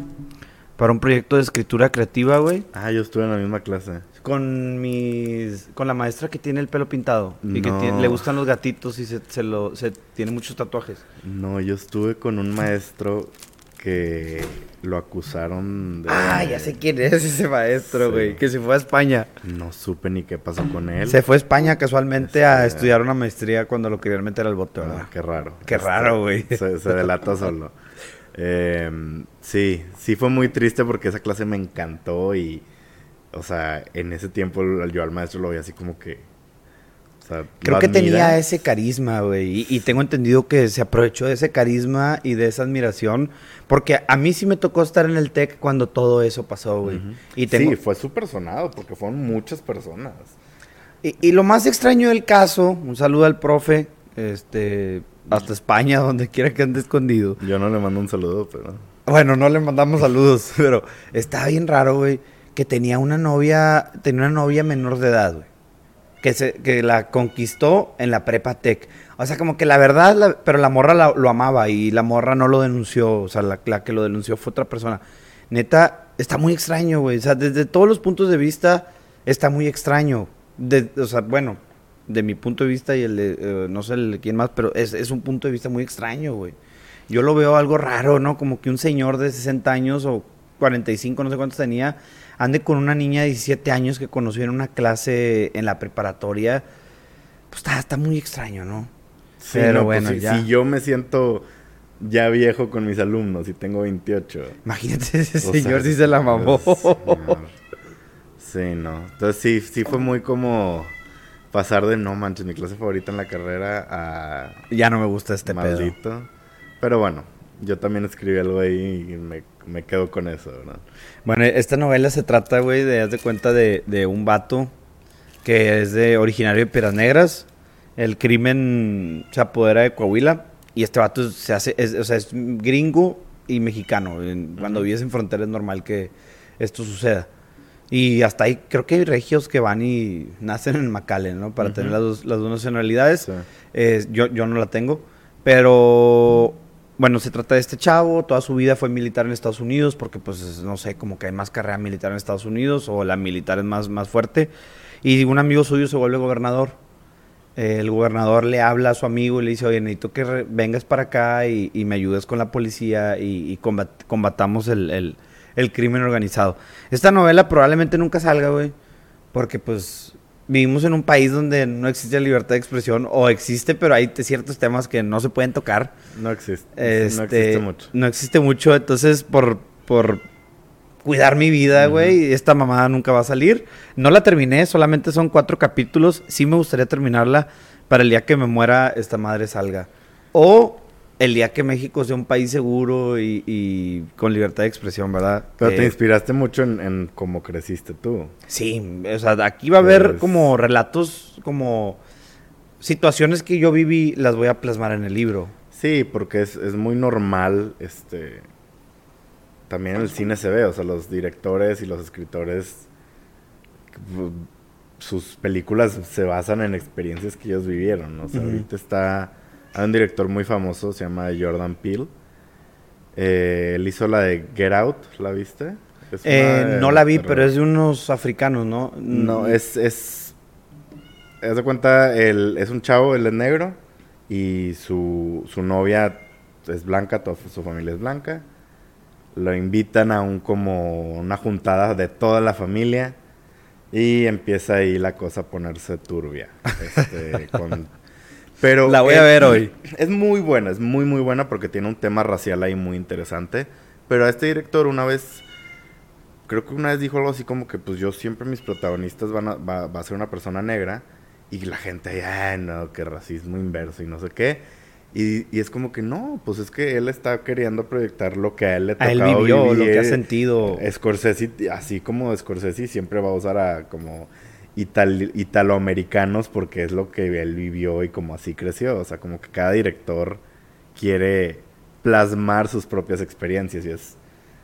para un proyecto de escritura creativa, güey. Ah, yo estuve en la misma clase. Con mis, con la maestra que tiene el pelo pintado y que tiene- le gustan los gatitos y se, se lo, se tiene muchos tatuajes. No, yo estuve con un maestro que lo acusaron de... Ah, ya sé quién es ese maestro, Sí. güey, que se fue a España. No supe ni qué pasó con él. Se fue a España casualmente a Este- estudiar una maestría cuando lo querían meter al bote, Ah, ¿verdad? qué raro. Qué raro, güey. Se, se delata solo. Eh, sí, sí fue muy triste porque esa clase me encantó y, o sea, en ese tiempo yo al maestro lo veía así como que, sea, Creo que tenía ese carisma, güey. Y, y tengo entendido que se aprovechó de ese carisma y de esa admiración. Porque a mí sí me tocó estar en el TEC cuando todo eso pasó, güey. Y, tengo, Sí, fue súper sonado porque fueron muchas personas. y, y lo más extraño del caso, un saludo al profe, este, hasta España, donde quiera que ande escondido. Yo no le mando un saludo, pero... Bueno, no le mandamos saludos, pero está bien raro, güey, que tenía una novia, tenía una novia menor de edad, güey. Que, se, que la conquistó en la prepa tech. O sea, como que la verdad, pero la morra lo amaba y la morra no lo denunció. O sea, la, la que lo denunció fue otra persona. Neta, está muy extraño, güey. O sea, desde todos los puntos de vista, está muy extraño. De- o sea, bueno, de mi punto de vista y el de, eh, no sé el de quién más, pero es, es un punto de vista muy extraño, güey. Yo lo veo algo raro, ¿no? Como que un señor de 60 años o 45, no sé cuántos tenía, ande con una niña de 17 años que conoció en una clase en la preparatoria. Pues está, está muy extraño, ¿no? Sí, Pero no, pues bueno, si, ya. si yo me siento ya viejo con mis alumnos y tengo 28. Imagínate ese o señor si se la mamó. Sí, no. Entonces sí, sí fue muy como pasar de no manches, mi clase favorita en la carrera a ya no me gusta este pedo. maldito. Pero bueno, yo también escribí algo ahí y me, me quedo con eso, ¿verdad? Bueno, esta novela se trata, güey, de, haz de cuenta de, de un vato que es de originario de Piedras Negras. El crimen se apodera de Coahuila y este vato se hace, es- o sea, es gringo y mexicano. Cuando Ujú. vives en frontera es normal que esto suceda. Y hasta ahí creo que hay regios que van y nacen en McAllen, ¿no? Para Ujú. tener las dos, las dos nacionalidades. Sí. Eh, yo, yo no la tengo. Pero bueno, se trata de este chavo. Toda su vida fue militar en Estados Unidos porque, pues, es- no sé, como que hay más carrera militar en Estados Unidos o la militar es más, más fuerte. Y un amigo suyo se vuelve gobernador. El gobernador le habla a su amigo y le dice, oye, necesito que vengas para acá y, me ayudes con la policía y, y combat- combatamos el, el- el crimen organizado. Esta novela probablemente nunca salga, güey, porque pues vivimos en un país donde no existe libertad de expresión o existe, pero hay ciertos temas que no se pueden tocar. No existe. Este, no existe mucho. No existe mucho, entonces por, por cuidar mi vida, güey, esta mamada nunca va a salir. No la terminé, solamente son cuatro capítulos. Sí me gustaría terminarla para el día que me muera esta madre salga. O el día que México sea un país seguro y, y con libertad de expresión, ¿verdad? Pero te Eh, inspiraste mucho en, en cómo creciste tú. Sí, o sea, aquí va a haber Pues- como relatos, como situaciones que yo viví, las voy a plasmar en el libro. Sí, porque es, es muy normal, este... También en el cine se ve, o sea, los directores y los escritores... Sus películas se basan en experiencias que ellos vivieron, ¿no? O sea, ahorita está... Hay un director muy famoso, se llama Jordan Peele. Eh, él hizo la de Get Out, ¿la viste? Eh, no la vi, pero es de unos africanos, ¿no? No, es, es... Haz de cuenta, él es un chavo, él es negro, y su, su novia es blanca, toda su familia es blanca. Lo invitan a un como una juntada de toda la familia y empieza ahí la cosa a ponerse turbia. Este, con- pero La voy a es- ver hoy. Es muy buena, es muy muy buena porque tiene un tema racial ahí muy interesante. Pero a este director una vez creo que una vez dijo algo así como que pues yo siempre mis protagonistas van a, va, va a ser una persona negra y la gente ay no, que racismo inverso y no sé qué. Y, y es como que no, pues es que él está queriendo proyectar lo que a él le A él tocó vivió, lo vivir. que ha sentido. Scorsese, así como Scorsese siempre va a usar a como ital- italoamericanos porque es lo que él vivió y como así creció. O sea, como que cada director quiere plasmar sus propias experiencias y es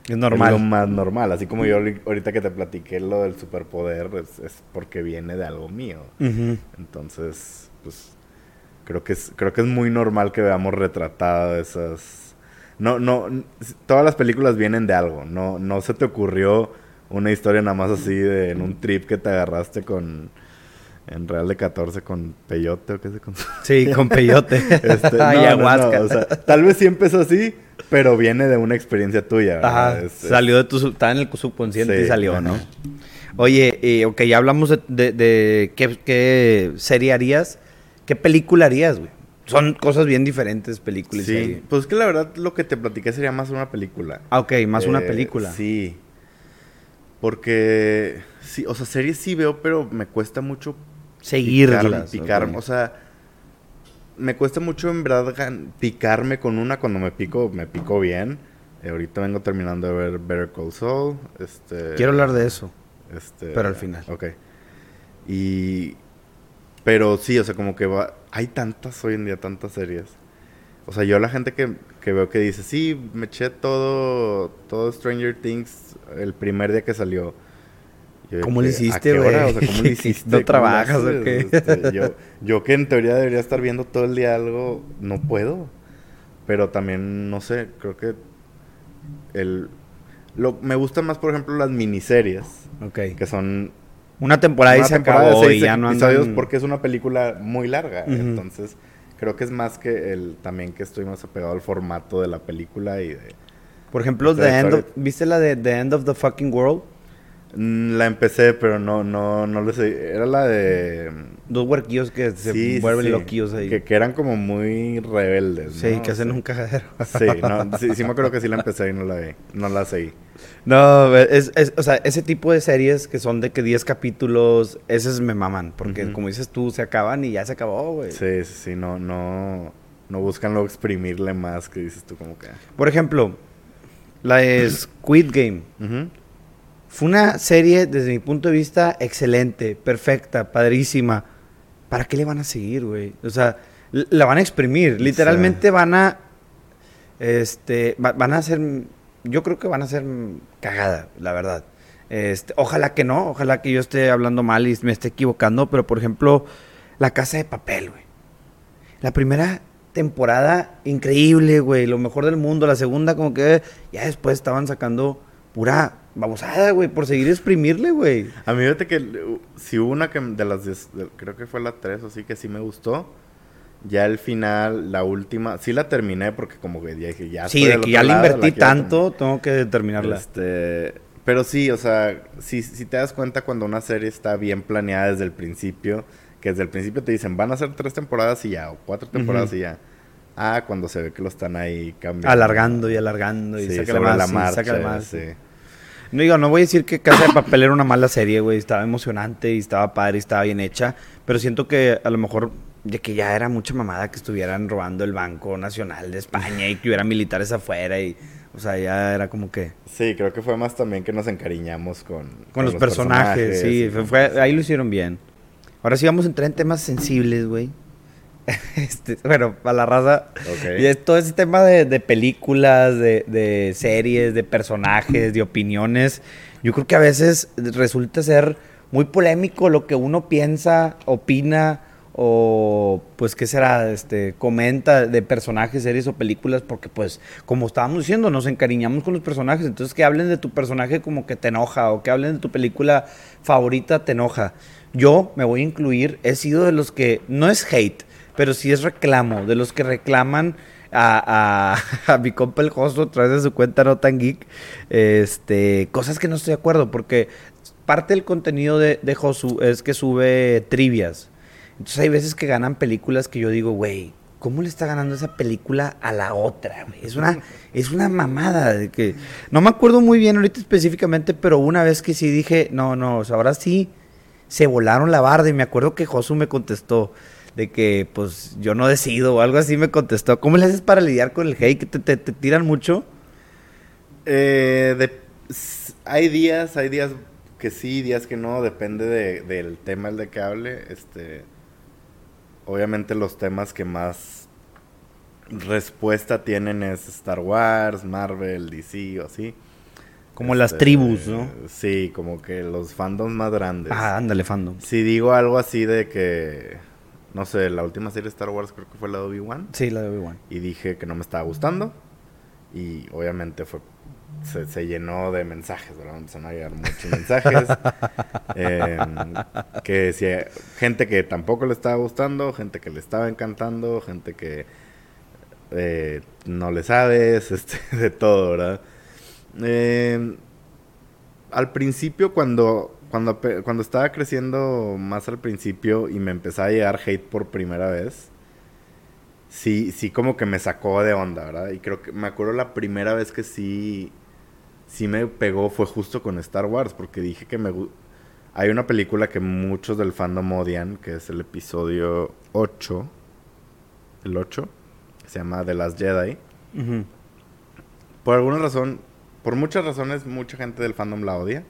Es es normal. lo más normal. Así como yo ahori- ahorita que te platiqué lo del superpoder, es, es porque viene de algo mío. Entonces, pues creo que es creo que es muy normal que veamos retratadas esas no no todas las películas vienen de algo, no no se te ocurrió una historia nada más así de en un trip que te agarraste con en Real de 14 con peyote o qué se con Sí, con peyote. este, no, no, no, Ayahuasca. o sea, tal vez sí empezó así, pero viene de una experiencia tuya. ¿verdad? Ajá, Es- es- salió de tu... Estaba en el subconsciente y salió, ajá. ¿no? Oye, eh, ok, ya hablamos de, de- de qué, qué serie harías. ¿Qué película harías, güey? Son cosas bien diferentes, película y Sí, serie. pues es que la verdad lo que te platiqué sería más una película. Ah, ok, más una Eh, película. Sí. Porque, sí, o sea, series sí veo, pero me cuesta mucho Seguirlas. picar, ok. o sea, me cuesta mucho en verdad picarme con una cuando me pico, me pico bien. Eh, ahorita vengo terminando de ver Better Call Saul. Este, Quiero hablar de eso. este, pero al final. Ok. Y, pero sí, o sea, como que va, hay tantas hoy en día, tantas series. O sea, yo la gente que, que veo que dice, sí, me eché todo, todo Stranger Things el primer día que salió. Yo ¿Cómo le ¿a hiciste, güey? O sea, ¿cómo le hiciste? ¿No ¿Cómo le trabajas o qué? Este, yo, yo que en teoría debería estar viendo todo el día algo, no puedo. Pero también, no sé, creo que el... Lo, me gustan más, por ejemplo, las miniseries, Ok. que son Una temporada y una se temporada de acabó y seis ya no andan... porque es una película muy larga. Ujú. Entonces, creo que es más que el también que estoy más apegado al formato de la película y de Por ejemplo, The End of- ¿viste la de The End of the Fucking World? Mm, la empecé, pero no no no lo sé, era la de Dos huerquillos que se sí, vuelven sí, loquillos ahí. Que, que eran como muy rebeldes, sí, ¿no? que hacen un cagadero. Sí, no, sí, sí me acuerdo que sí la empecé y no la vi, no la seguí. No, es, es- o sea, ese tipo de series que son de que 10 capítulos, esos me maman, porque Ujú. como dices tú, se acaban y ya se acabó, güey. Sí, sí, sí, no no no buscan luego exprimirle más que dices tú como que. Por ejemplo, la de Squid Game. Ujú. Fue una serie, desde mi punto de vista, excelente, perfecta, padrísima. ¿Para qué le van a seguir, güey? O sea, la van a exprimir. Literalmente van a. Este. va- van a hacer. Yo creo que van a ser cagada, la verdad. Este, ojalá que no, ojalá que yo esté hablando mal y me esté equivocando, pero por ejemplo, La Casa de Papel, güey. La primera temporada, increíble, güey, lo mejor del mundo. La segunda, como que ya después estaban sacando pura babosada, güey, por seguir exprimirle, güey. A mí fíjate que si hubo una que de las diez- de- creo que fue la 3 o así que sí me gustó Ya el final, la última, sí la terminé porque como que ya dije, ya. Sí, de que ya le invertí tanto, tengo que terminarla. Este, pero sí, o sea, si, si te das cuenta cuando una serie está bien planeada desde el principio, que desde el principio te dicen, van a ser tres temporadas y ya, o cuatro temporadas y ya. Ah, cuando se ve que lo están ahí cambiando. Alargando y alargando y Sí, más, la y marcha, sácale más. sí. No digo, no voy a decir que Casa de Papel era una mala serie, güey. Estaba emocionante y estaba padre y estaba bien hecha. Pero siento que a lo mejor de que ya era mucha mamada que estuvieran robando el Banco Nacional de España y que hubiera militares afuera y... O sea, ya era como que... Sí, creo que fue más también que nos encariñamos con, Con, los, personajes, sí. y fue- con- fue- ahí lo hicieron bien. Ahora sí vamos a entrar en temas sensibles, güey. Este, bueno, para la raza... Ok. Y es todo ese tema de, de películas, de, de series, de personajes, de opiniones. Yo creo que a veces resulta ser muy polémico lo que uno piensa, opina o pues qué será, este, comenta de personajes, series o películas, porque pues como estábamos diciendo, nos encariñamos con los personajes, entonces que hablen de tu personaje como que te enoja o que hablen de tu película favorita te enoja. Yo me voy a incluir, he sido de los que, no es hate, pero sí es reclamo, de los que reclaman a, a, a mi compa el Joso a través de su cuenta No Tan Geek, este, cosas que no estoy de acuerdo, porque parte del contenido de, de Josu es que sube trivias. Entonces hay veces que ganan películas que yo digo, güey, ¿cómo le está ganando esa película a la otra? Es una, es una mamada de que... No me acuerdo muy bien ahorita específicamente, pero una vez que sí dije, no, no, ahora sí se volaron la barda y me acuerdo que Josu me contestó de que pues yo no decido o algo así me contestó. ¿Cómo le haces para lidiar con el hate? ¿Que te, te- te tiran mucho? Eh, de- hay días, hay días que sí, días que no, depende de- del tema el de que hable. Este, obviamente los temas que más respuesta tienen es Star Wars, Marvel, DC o así. Como las Este, tribus, ¿no? Sí, como que los fandoms más grandes. Ah, ándale, fandom. Si digo algo así de que, no sé, la última serie de Star Wars creo que fue la de Obi-Wan. Sí, la de Obi-Wan. y dije que no me estaba gustando y obviamente fue se, se llenó de mensajes, ¿verdad? Empezaron a llegar muchos mensajes. Em, que si gente que tampoco le estaba gustando, gente que le estaba encantando, gente que eh, no le sabes, este, de todo, ¿verdad? Em, al principio, cuando, cuando, estaba creciendo más al principio y me empezaba a llegar hate por primera vez, sí, sí como que me sacó de onda, ¿verdad? Y creo que me acuerdo la primera vez que sí, sí me pegó fue justo con Star Wars, porque dije que me... Hay una película que muchos del fandom odian, que es el episodio 8, el 8, que se llama The Last Jedi. Por alguna razón, por muchas razones, mucha gente del fandom la odia.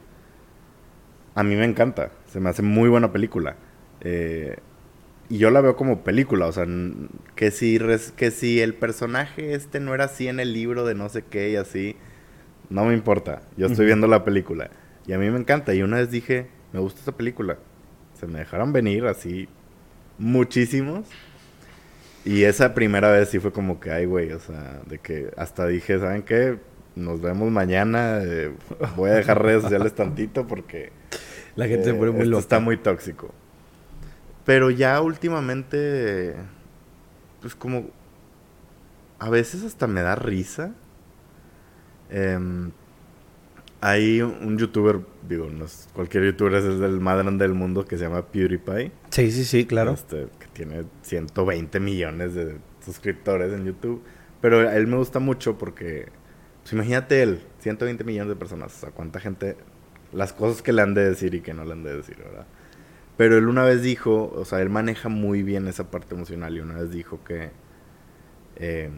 A mí me encanta, se me hace muy buena película. Eh, y yo la veo como película, o sea, que si, res- que si el personaje este no era así en el libro de no sé qué y así, no me importa. Yo estoy viendo la película y a mí me encanta. Y una vez dije, me gusta esta película. Se me dejaron venir así muchísimos. Y esa primera vez sí fue como que, ay, güey, o sea, de que hasta dije, ¿saben qué? Nos vemos mañana. eh, voy a dejar redes sociales tantito porque La gente se eh, pone muy loca. está muy tóxico. Pero ya últimamente, pues como, a veces hasta me da risa. Em, hay un, un youtuber, digo, no es cualquier youtuber, es el más grande del mundo que se llama PewDiePie. Sí, sí, sí, claro. Este, que tiene 120 millones de suscriptores en YouTube. Pero a él me gusta mucho porque, pues imagínate él, 120 millones de personas. O sea, cuánta gente, las cosas que le han de decir y que no le han de decir, ¿verdad? Pero él una vez dijo, o sea, él maneja muy bien esa parte emocional y una vez dijo que eh,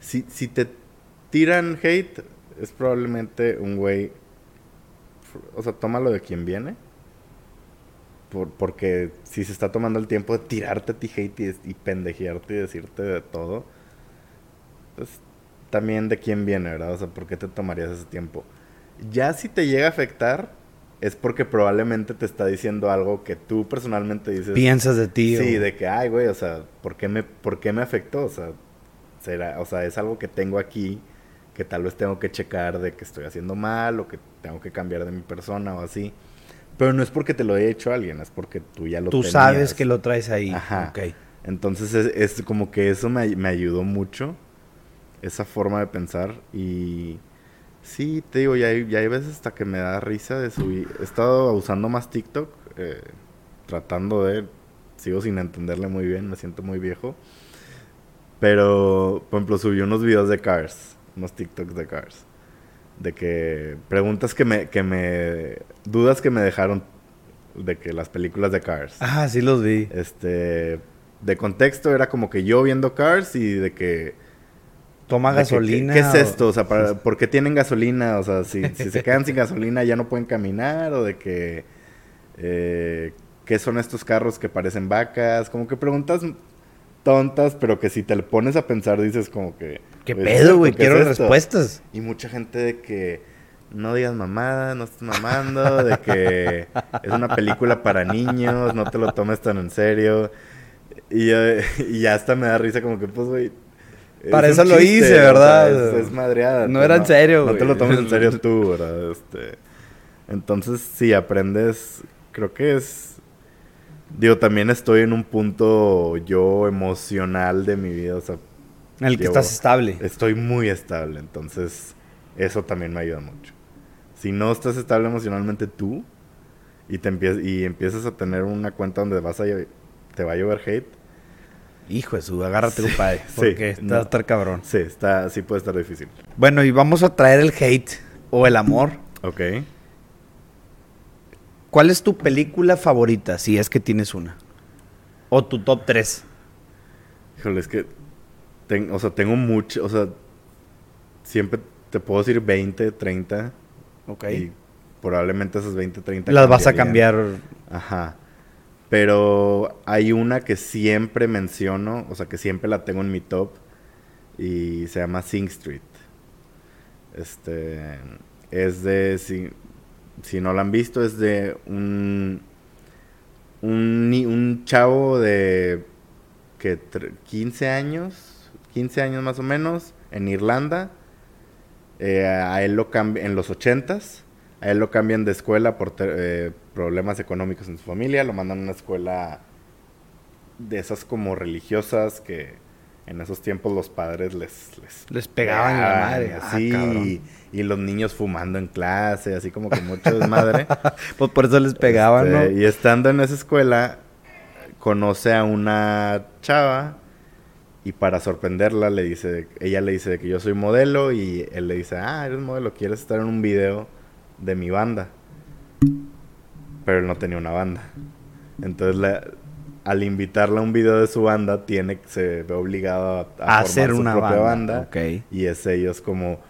si, si te tiran hate, es probablemente un güey, o sea, tómalo de quien viene. Por, porque si se está tomando el tiempo de tirarte a ti hate y, y pendejearte y decirte de todo, pues también de quién viene, ¿verdad? O sea, ¿por qué te tomarías ese tiempo? Ya si te llega a afectar, es porque probablemente te está diciendo algo que tú personalmente dices. Piensas de ti. Sí, o- de que, ay, güey, o sea, ¿por qué me, por qué me afectó? O sea, será, o sea, es algo que tengo aquí que tal vez tengo que checar de que estoy haciendo mal o que tengo que cambiar de mi persona o así. Pero no es porque te lo haya hecho alguien, es porque tú ya lo Tú tenías. sabes que lo traes ahí. Ajá. Ok. Entonces es, es como que eso me, me ayudó mucho, esa forma de pensar y sí, te digo, ya hay, ya hay veces hasta que me da risa de subir. He estado usando más TikTok, eh, tratando de, sigo sin entenderle muy bien, me siento muy viejo. Pero, por ejemplo, subí unos videos de Cars, unos TikToks de Cars. De que preguntas que me, que me, dudas que me dejaron de que las películas de Cars. Ah, sí los vi. Este, de contexto era como que yo viendo Cars y de que... Toma gasolina. ¿Qué, qué es esto? O sea, para- ¿por qué tienen gasolina? O sea, si, si se quedan sin gasolina ya no pueden caminar o de que... eh, ¿Qué son estos carros que parecen vacas? Como que preguntas tontas, pero que si te le pones a pensar dices como que... ¿Qué "Pues, pedo, güey? ¿qué es Quiero esto?". respuestas. Y mucha gente de que no digas mamada, no estés mamando, de que es una película para niños, no te lo tomes tan en serio. Y, eh, y ya hasta me da risa como que, pues, güey. Es Para un eso lo hice, o sea, ¿verdad? es, es madreada. No pues, era en serio, No te güey. lo tomes en serio tú, ¿verdad? Este, entonces, sí, aprendes, creo que es... Digo, también estoy en un punto yo emocional de mi vida, o sea, En el que Llevo- estás estable. Estoy muy estable, entonces eso también me ayuda mucho. Si no estás estable emocionalmente tú y te empiezas y empiezas a tener una cuenta donde vas a te va a llover hate, Hijo de su, agárrate, Sí, compadre. sí, Porque está no. estar cabrón. sí, está sí puede estar difícil. Bueno, y vamos a traer el hate o el amor. Ok. ¿Cuál es tu película favorita, si es que tienes una? O tu top 3. Híjole, es que ten- o sea, tengo mucho, o sea, siempre te puedo decir 20, 30 Ok. y probablemente esas 20, 30 Las vas a cambiar. Ajá. Pero hay una que siempre menciono, o sea, que siempre la tengo en mi top y se llama Sing Street. Este es de si, si no la han visto es de un un, un chavo de que tre- 15 años, 15 años más o menos en Irlanda. Eh, a él lo cambian en los 80s. A él lo cambian de escuela por eh, problemas económicos en su familia. Lo mandan a una escuela de esas como religiosas que en esos tiempos los padres les... Les, Les pegaban en la madre. Ah, así, y, y los niños fumando en clase, así como que mucho desmadre. Pues por eso les pegaban, Este, ¿no? Y estando en esa escuela, conoce a una chava y para sorprenderla le dice, ella le dice que yo soy modelo y él le dice, ah, eres modelo, ¿quieres estar en un video de mi banda? Pero él no tenía una banda. Entonces, la- al invitarla a un video de su banda, tiene, se ve obligado a, a hacer su una propia banda. banda. Ok. Y es ellos como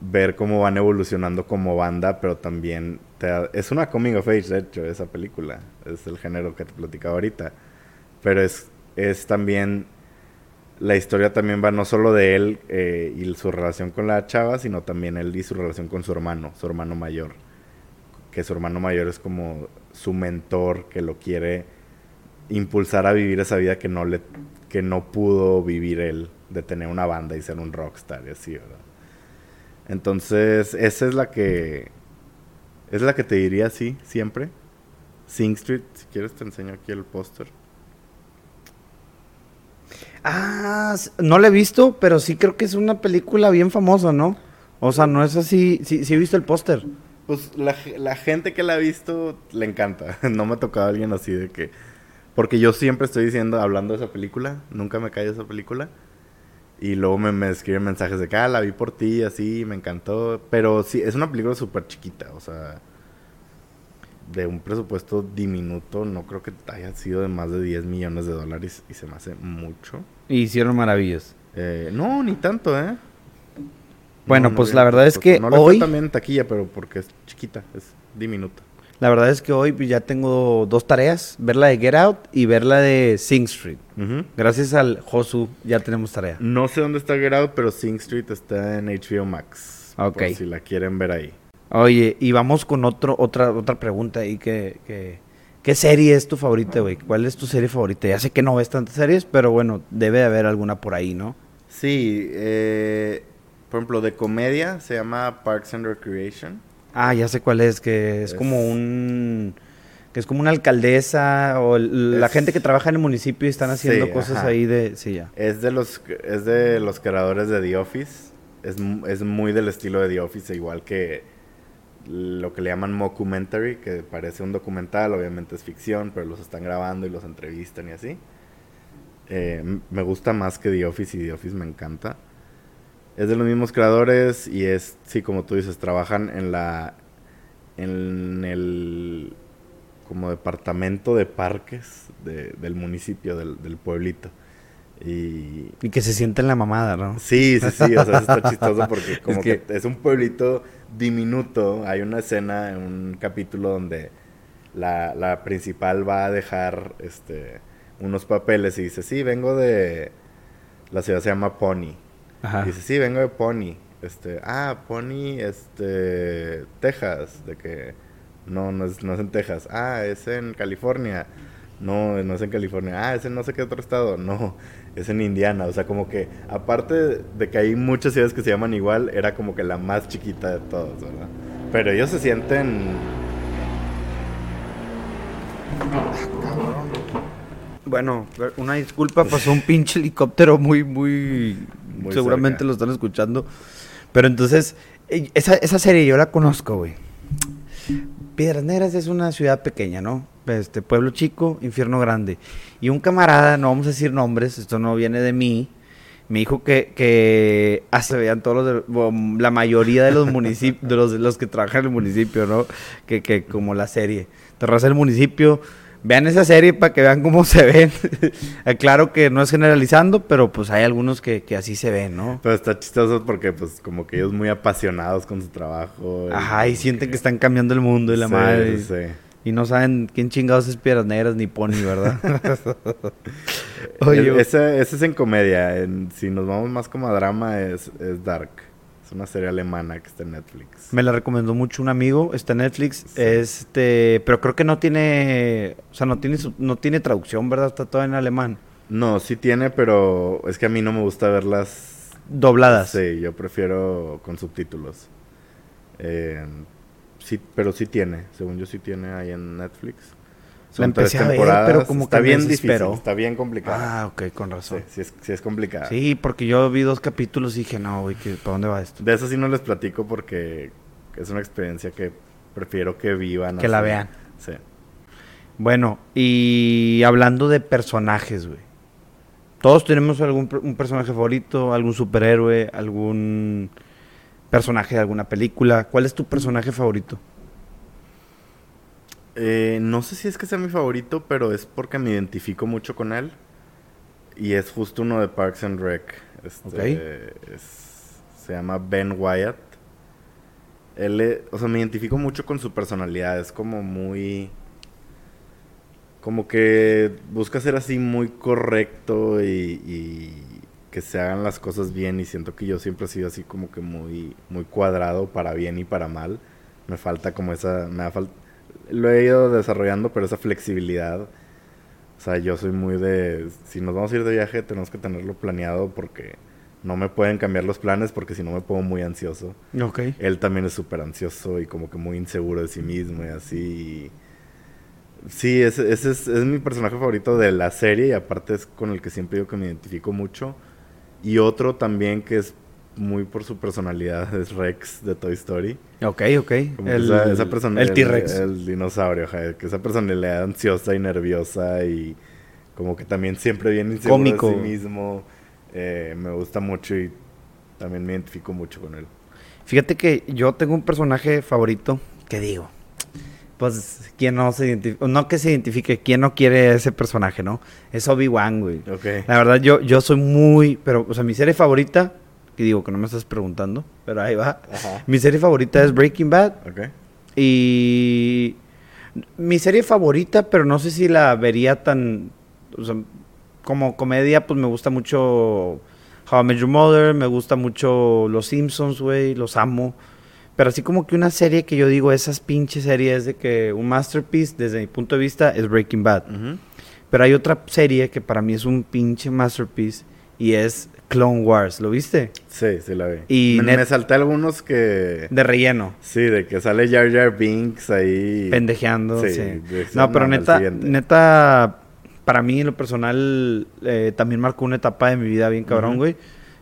ver cómo van evolucionando como banda, pero también te es una coming of age, de hecho, esa película. Es el género que te platicaba ahorita. Pero es, es también, la historia también va no solo de él eh, y su relación con la chava, sino también él y su relación con su hermano, su hermano mayor. Que su hermano mayor es como su mentor que lo quiere impulsar a vivir esa vida que no le que no pudo vivir él de tener una banda y ser un rockstar y así, ¿verdad? Entonces, esa es la que es la que te diría sí, siempre. Sing Street, si quieres te enseño aquí el póster. Ah, no la he visto, pero sí creo que es una película bien famosa, ¿no? O sea, no es así. Sí, sí he visto el póster. Pues la gente que la ha visto le encanta. No me ha tocado alguien así de que. Porque yo siempre estoy diciendo, hablando de esa película, nunca me cae esa película. Y luego me, me escriben mensajes de que, ah, la vi por ti, así, me encantó. Pero sí, es una película súper chiquita, o sea, de un presupuesto diminuto, no creo que haya sido de más de 10 millones de dólares y se me hace mucho. Y hicieron maravillas. Eh, no, ni tanto, ¿eh? Bueno, pues la verdad es que No le hoy- también en taquilla, pero porque es chiquita, es diminuta. La verdad es que hoy ya tengo dos tareas: ver la de Get Out y ver la de Sing Street. Gracias al Josu ya tenemos tarea. No sé dónde está Get Out, pero Sing Street está en HBO Max. Ok. Por si la quieren ver ahí. Oye, y vamos con otro, otra, otra pregunta ahí que, que- ¿Qué serie es tu favorita, güey? ¿Cuál es tu serie favorita? Ya sé que no ves tantas series, pero bueno, debe de haber alguna por ahí, ¿no? Sí, eh, por ejemplo, de comedia se llama Parks and Recreation. Ah, ya sé cuál es, que es, Es- como un... Que es como una alcaldesa o el- la gente que trabaja en el municipio y están haciendo Sí, cosas ajá. ahí de... Sí, ya. Es de los es de los creadores de The Office. Es, es muy del estilo de The Office, igual que lo que le llaman mockumentary, que parece un documental, obviamente es ficción, pero los están grabando y los entrevistan y así. Eh, me gusta más que The Office y The Office me encanta. Es de los mismos creadores y es, sí, como tú dices, trabajan en la en el como departamento de parques de- del municipio, del, del pueblito. Y Y que se siente en la mamada, ¿no? sí, sí, sí, o sea, eso está chistoso porque como Es que- que... es un pueblito diminuto. Hay una escena en un capítulo donde la, la principal va a dejar este unos papeles y dice, sí, vengo de... La ciudad se llama Pony. Ajá. Dice, sí, vengo de Pony. Este, ah, Pony, este, Texas. De que, no, no es, no es en Texas. Ah, es en California. No, no es en California. Ah, es en no sé qué otro estado. No, es en Indiana. O sea, como que, aparte de que hay muchas ciudades que se llaman igual, era como que la más chiquita de todas, ¿verdad? Pero ellos se sienten... Bueno, una disculpa, pasó un pinche helicóptero muy, muy... Muy seguramente cerca. lo están escuchando. Pero entonces, eh, esa, esa serie yo la conozco, güey. Piedras Negras es una ciudad pequeña, ¿no? Este pueblo chico, infierno grande. Y un camarada, no vamos a decir nombres, esto no viene de mí, me dijo que, que se veían todos los, bueno, la mayoría de los municipios, de los, los que trabajan en el municipio, ¿no? Que, que como la serie. Terraza del municipio, vean esa serie para que vean cómo se ven. Claro que no es generalizando, pero pues hay algunos que, que así se ven, ¿no? Pero está chistoso porque, pues, como que ellos muy apasionados con su trabajo. Ajá, y sienten que están cambiando el mundo y la Sí, madre. sí. Y no saben quién chingados es Piedras Negras ni Pony, ¿verdad? Oye, ese, ese es en comedia. En- si nos vamos más como a drama, es, es Dark. Es una serie alemana que está en Netflix. me la recomendó mucho un amigo, está en Netflix, Sí. este, pero creo que no tiene, o sea, no tiene, no tiene traducción, ¿verdad? Está todo en alemán. No, sí tiene, pero es que a mí no me gusta verlas. Dobladas. Sí, yo prefiero con subtítulos. Eh, sí, pero sí tiene. Según yo, sí tiene ahí en Netflix. La empecé a ver, pero como está que bien difícil, está bien complicada. Ah, ok, con razón. sí es, sí es complicada. Sí, porque yo vi dos capítulos y dije, no, güey, ¿para dónde va esto? De eso sí no les platico porque es una experiencia que prefiero que vivan. Que la vean. Sí. Bueno, y hablando de personajes, güey. Todos tenemos algún un personaje favorito, algún superhéroe, algún personaje de alguna película. ¿Cuál es tu personaje favorito? Eh, no sé si es que sea mi favorito, pero es porque me identifico mucho con él. Y es justo uno de Parks and Rec. Este, es- se llama Ben Wyatt. Él, o sea, me identifico mucho con su personalidad. Es como muy... Como que busca ser así muy correcto y, y que se hagan las cosas bien. Y siento que yo siempre he sido así como que muy, muy cuadrado para bien y para mal. Me falta como esa... Me da fal- lo he ido desarrollando, pero esa flexibilidad. O sea, yo soy muy de... Si nos vamos a ir de viaje, tenemos que tenerlo planeado porque no me pueden cambiar los planes porque si no me pongo muy ansioso. Ok. Él también es súper ansioso y como que muy inseguro de sí mismo y así. Sí, ese, ese es, es mi personaje favorito de la serie y aparte es con el que siempre digo que me identifico mucho. Y otro también que es muy por su personalidad es Rex de Toy Story. Ok, ok. Como que El, esa, el T-Rex. El, dinosaurio, ajá, que esa personalidad ansiosa y nerviosa y como que también siempre bien inseguro Cómico. de sí mismo. eh, me gusta mucho y también me identifico mucho con él. Fíjate que yo tengo un personaje favorito. ¿Qué digo? Pues, ¿quién no se identifica? No que se identifique, ¿quién no quiere ese personaje, no? Es Obi-Wan, güey. Ok. La verdad, yo, yo soy muy. Pero, o sea, mi serie favorita. Que digo que no me estás preguntando, pero ahí va. Ajá. Mi serie favorita es Breaking Bad. Ok. Y. Mi serie favorita, pero no sé si la vería tan. O sea, como comedia, pues me gusta mucho How I Met Your Mother, me gusta mucho Los Simpsons, güey, los amo. Pero así como que una serie que yo digo, esas pinches series de que un masterpiece, desde mi punto de vista, es Breaking Bad. Pero hay otra serie que para mí es un pinche masterpiece y es Clone Wars. ¿Lo viste? Sí, sí la vi. Y me, salté algunos que... De relleno. Sí, de que sale Jar Jar Binks ahí. Pendejeando, sí. Sí, No, pero neta, neta, para mí en lo personal eh, también marcó una etapa de mi vida bien cabrón, güey.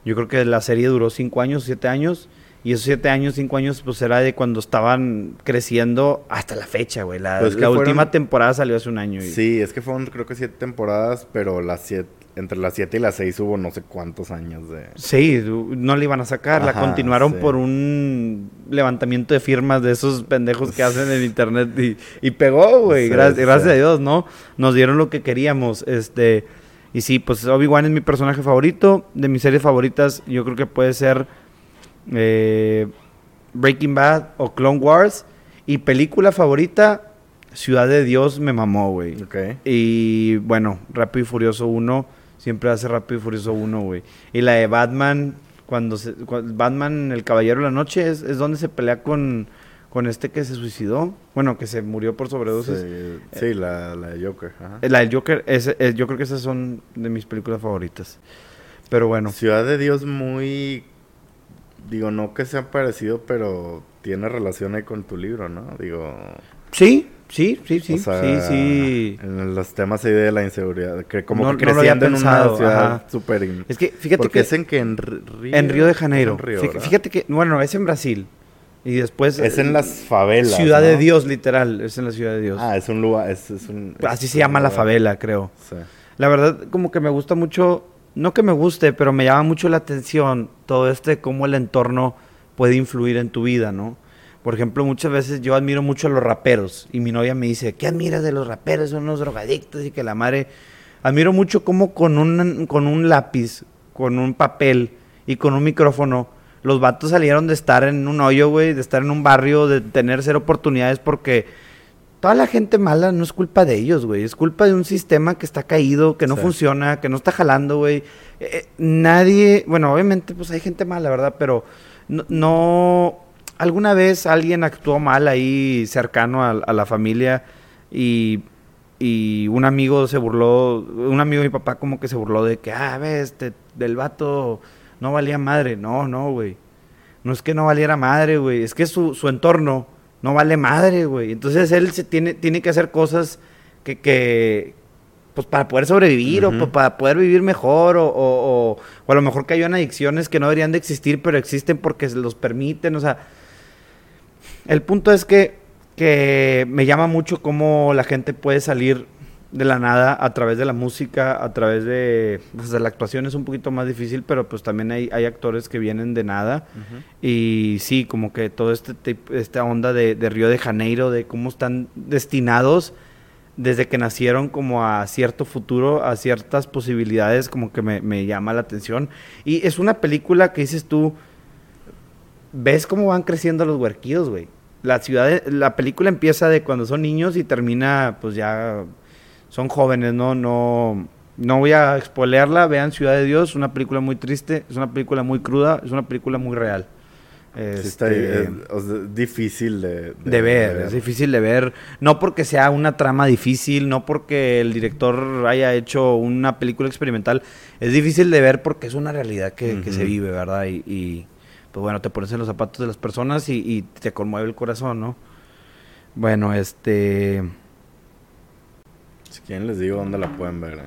Yo creo que la serie duró cinco años, siete años. Y esos siete años, cinco años, pues era de cuando estaban creciendo hasta la fecha, güey. La, Pues la fueron- última temporada salió hace un año. y- Sí, es que fueron creo que siete temporadas, pero las siete, entre las siete y las seis hubo no sé cuántos años de... Sí, no la iban a sacar, la continuaron sí. por un levantamiento de firmas de esos pendejos que hacen en internet y, y pegó, güey, Sí, gracias, sí. gracias a Dios, ¿no? Nos dieron lo que queríamos, este, y sí, pues Obi-Wan es mi personaje favorito, de mis series favoritas yo creo que puede ser eh, Breaking Bad o Clone Wars, y película favorita, Ciudad de Dios me mamó, güey. Ok. Y bueno, Rápido y Furioso 1, siempre hace Rápido y Furioso 1, güey. Y la de Batman, cuando se, Batman, el Caballero de la Noche, es, es donde se pelea con, con este que se suicidó. Bueno, que se murió por sobredosis. Sí, sí, la, la de Joker. ajá. Eh, La del Joker, ese- eh, yo creo que esas son de mis películas favoritas. Pero bueno, Ciudad de Dios muy... Digo, no que sea parecido, pero tiene relación ahí con tu libro, ¿no? Digo... sí, sí, sí, sí, o sea, sí, sí. En los temas ahí de la inseguridad, que como No- que no creciendo en una ciudad súper... Es que fíjate Porque que es en que en Río... en Río de Janeiro. Fíjate que, bueno, es en Brasil. Y después... Es en las favelas, Ciudad de. Dios, literal, es en la Ciudad de Dios. Ah, es un lugar... Es, es un, Así se llama la favela, creo. Sí. La verdad, como que me gusta mucho, no que me guste, pero me llama mucho la atención todo este, cómo el entorno puede influir en tu vida, ¿no? Por ejemplo, muchas veces yo admiro mucho a los raperos y mi novia me dice, ¿qué admiras de los raperos? Son unos drogadictos y que la madre... Admiro mucho cómo con un, con un lápiz, con un papel y con un micrófono, los vatos salieron de estar en un hoyo, güey, de estar en un barrio, de tener cero oportunidades porque toda la gente mala no es culpa de ellos, güey. Es culpa de un sistema que está caído, que no Sí. funciona, que no está jalando, güey. Eh, eh, nadie, bueno, obviamente, pues hay gente mala, ¿verdad? Pero no, no- alguna vez alguien actuó mal ahí cercano a, a la familia y, y un amigo se burló, un amigo de mi papá como que se burló de que, ah, ves, te- del vato no valía madre. No, no, güey. No es que no valiera madre, güey. Es que su, su entorno no vale madre, güey. Entonces él se tiene, tiene que hacer cosas que, que pues para poder sobrevivir o para poder vivir mejor o, o- o- o a lo mejor cayó en adicciones que no deberían de existir, pero existen porque se los permiten. O sea, el punto es que, que me llama mucho cómo la gente puede salir de la nada a través de la música, a través de, pues, de la actuación es un poquito más difícil, pero pues también hay, hay actores que vienen de nada. Y sí, como que todo este esta onda de, de Río de Janeiro, de cómo están destinados desde que nacieron como a cierto futuro, a ciertas posibilidades, como que me, me llama la atención. Y es una película que dices tú, ves cómo van creciendo los huerquillos, güey. La ciudad, de- la película empieza de cuando son niños y termina, pues ya son jóvenes, ¿no? No, no voy a expolearla, vean Ciudad de Dios, una película muy triste, es una película muy cruda, es una película muy real. Sí está Este, eh, difícil de, de ver, es difícil de ver. No porque sea una trama difícil, no porque el director haya hecho una película experimental. Es difícil de ver porque es una realidad que, que se vive, ¿verdad? Y, y, pues bueno, te pones en los zapatos de las personas y, y te conmueve el corazón, ¿no? Bueno, este... Si quieren les digo dónde la pueden ver. eh.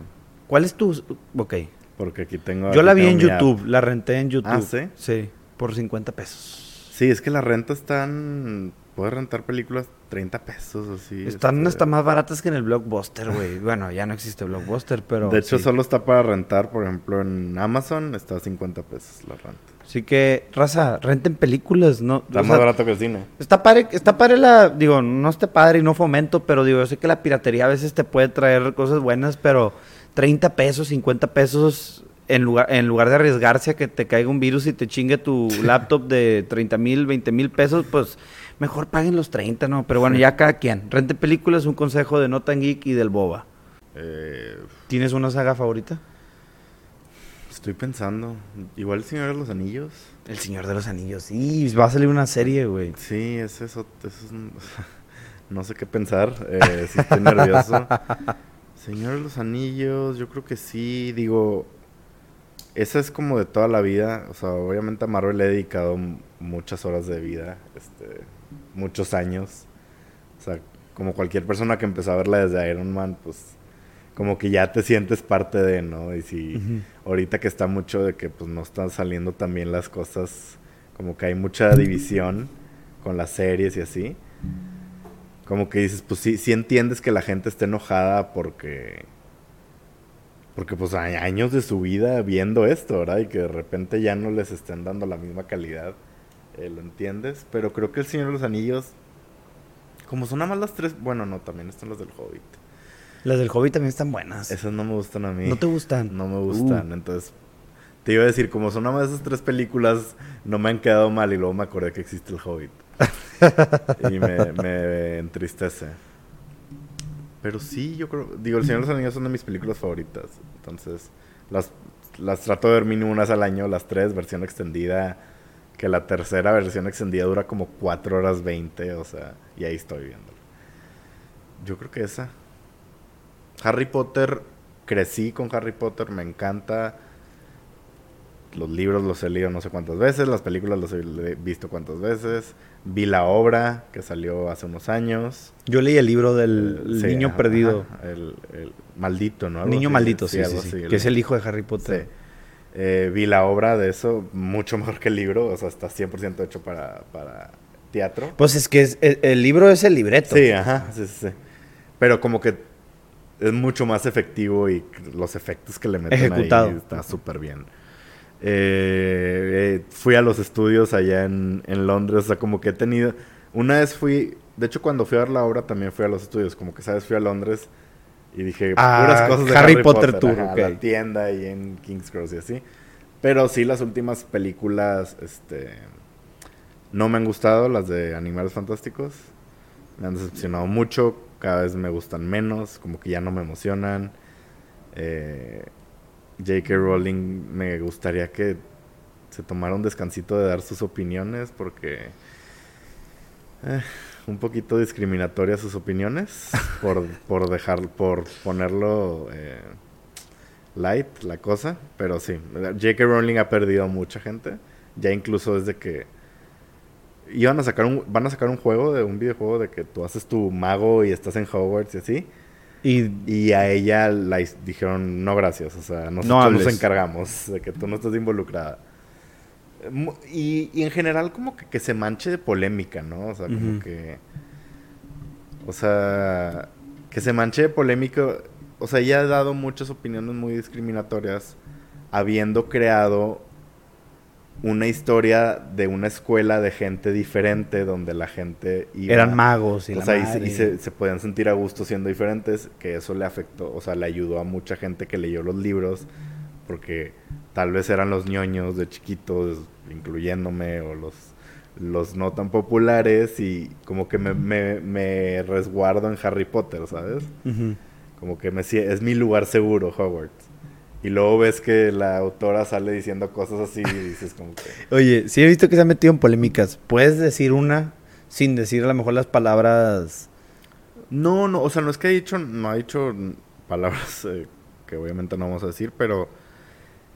¿Cuál es tu...? Ok. Porque aquí tengo... Yo la vi en app. YouTube, la renté en YouTube. Ah, ¿sí? Sí, por 50 pesos. Sí, es que las rentas están... Puedes rentar películas 30 pesos así. Están este, hasta más baratas que en el Blockbuster, güey. bueno, ya no existe Blockbuster, pero... de hecho, sí. solo está para rentar. Por ejemplo, en Amazon está a 50 pesos la renta. Así que, raza, renten películas, ¿no? Está O más sea, barato que el cine. Está padre, está padre la, digo, no está padre y no fomento, pero digo, yo sé que la piratería a veces te puede traer cosas buenas, pero 30 pesos, 50 pesos en lugar, en lugar de arriesgarse a que te caiga un virus y te chingue tu laptop de 30 mil, 20 mil pesos, pues mejor paguen los 30, ¿no? Pero bueno, ya cada quien. Rente películas, un consejo de Notan Geek y del Boba. Eh, ¿Tienes una saga favorita? Estoy pensando. Igual el Señor de los Anillos. El Señor de los Anillos. Sí, va a salir una serie, güey. Sí, es eso. eso es un- no sé qué pensar. Eh, sí estoy nervioso. Señor de los Anillos, yo creo que sí. Digo, esa es como de toda la vida. O sea, obviamente a Marvel le he dedicado muchas horas de vida, este, muchos años. O sea, como cualquier persona que empezó a verla desde Iron Man, pues como que ya te sientes parte de, ¿no? Y si ahorita que está mucho de que pues no están saliendo también las cosas, como que hay mucha división con las series y así. Como que dices, pues sí, sí entiendes que la gente esté enojada porque porque pues hay años de su vida viendo esto, ¿verdad? Y que de repente ya no les estén dando la misma calidad. Eh, ¿Lo entiendes? Pero creo que El Señor de los Anillos, como son nada más las tres, bueno, no, también están las del Hobbit. Las del Hobbit también están buenas. Esas no me gustan a mí. ¿No te gustan? No me gustan, uh. entonces... Te iba a decir, como son nada más esas tres películas, no me han quedado mal y luego me acordé que existe el Hobbit. y me, me entristece. Pero sí, yo creo. Digo, El Señor de los Anillos son de mis películas favoritas. Entonces, las, las trato de ver mínimo unas al año, las tres, versión extendida. Que la tercera versión extendida dura como 4 horas 20, o sea, y ahí estoy viéndolo. Yo creo que esa. Harry Potter, crecí con Harry Potter, me encanta. Los libros los he leído no sé cuántas veces, las películas los he visto cuántas veces. Vi la obra que salió hace unos años. Yo leí el libro del niño perdido. el, maldito, ¿no? niño maldito, sí, sí, sí, Que es el hijo de Harry Potter. Eh, vi la obra de eso, mucho mejor que el libro, o sea, está 100% hecho para, para teatro. Pues es que es, el, libro es el libreto. Sí, ajá, sí, sí. Pero como que es mucho más efectivo y los efectos que le meten Ejecutado. ahí está súper bien. Eh, fui a los estudios allá en, Londres, o sea, como que he tenido... Una vez fui, de hecho cuando fui a ver la obra también fui a los estudios, como que sabes, fui a Londres y dije ah, puras cosas de Harry, Potter, Tour, la tienda y en King's Cross y así. Pero sí, las últimas películas, este, no me han gustado, las de Animales Fantásticos. Me han decepcionado mucho, cada vez me gustan menos, como que ya no me emocionan. Eh, J.K. Rowling me gustaría que se tomara un descansito de dar sus opiniones porque eh, un poquito discriminatoria sus opiniones por, por dejar por ponerlo eh, light la cosa pero sí J.K. Rowling ha perdido mucha gente ya incluso desde que iban a sacar un van a sacar un juego de un videojuego de que tú haces tu mago y estás en Hogwarts y así y, a ella la dijeron, no gracias, o sea, nosotros nos encargamos de que tú no estés involucrada. Y, y en general como que, que, se manche de polémica, ¿no? O sea, como que... O sea, que se manche de polémica. O sea, ella ha dado muchas opiniones muy discriminatorias habiendo creado una historia de una escuela de gente diferente donde la gente iba, eran magos y, o sea, y, se, se, podían sentir a gusto siendo diferentes que eso le afectó o sea le ayudó a mucha gente que leyó los libros porque tal vez eran los ñoños de chiquitos incluyéndome o los los no tan populares y como que me, me, resguardo en Harry Potter sabes como que me es mi lugar seguro Hogwarts y luego ves que la autora sale diciendo cosas así y dices como que... Oye, sí he visto que se ha metido en polémicas. ¿Puedes decir una sin decir a lo mejor las palabras... No, no, o sea, no es que ha dicho, no ha dicho palabras eh, que obviamente no vamos a decir, pero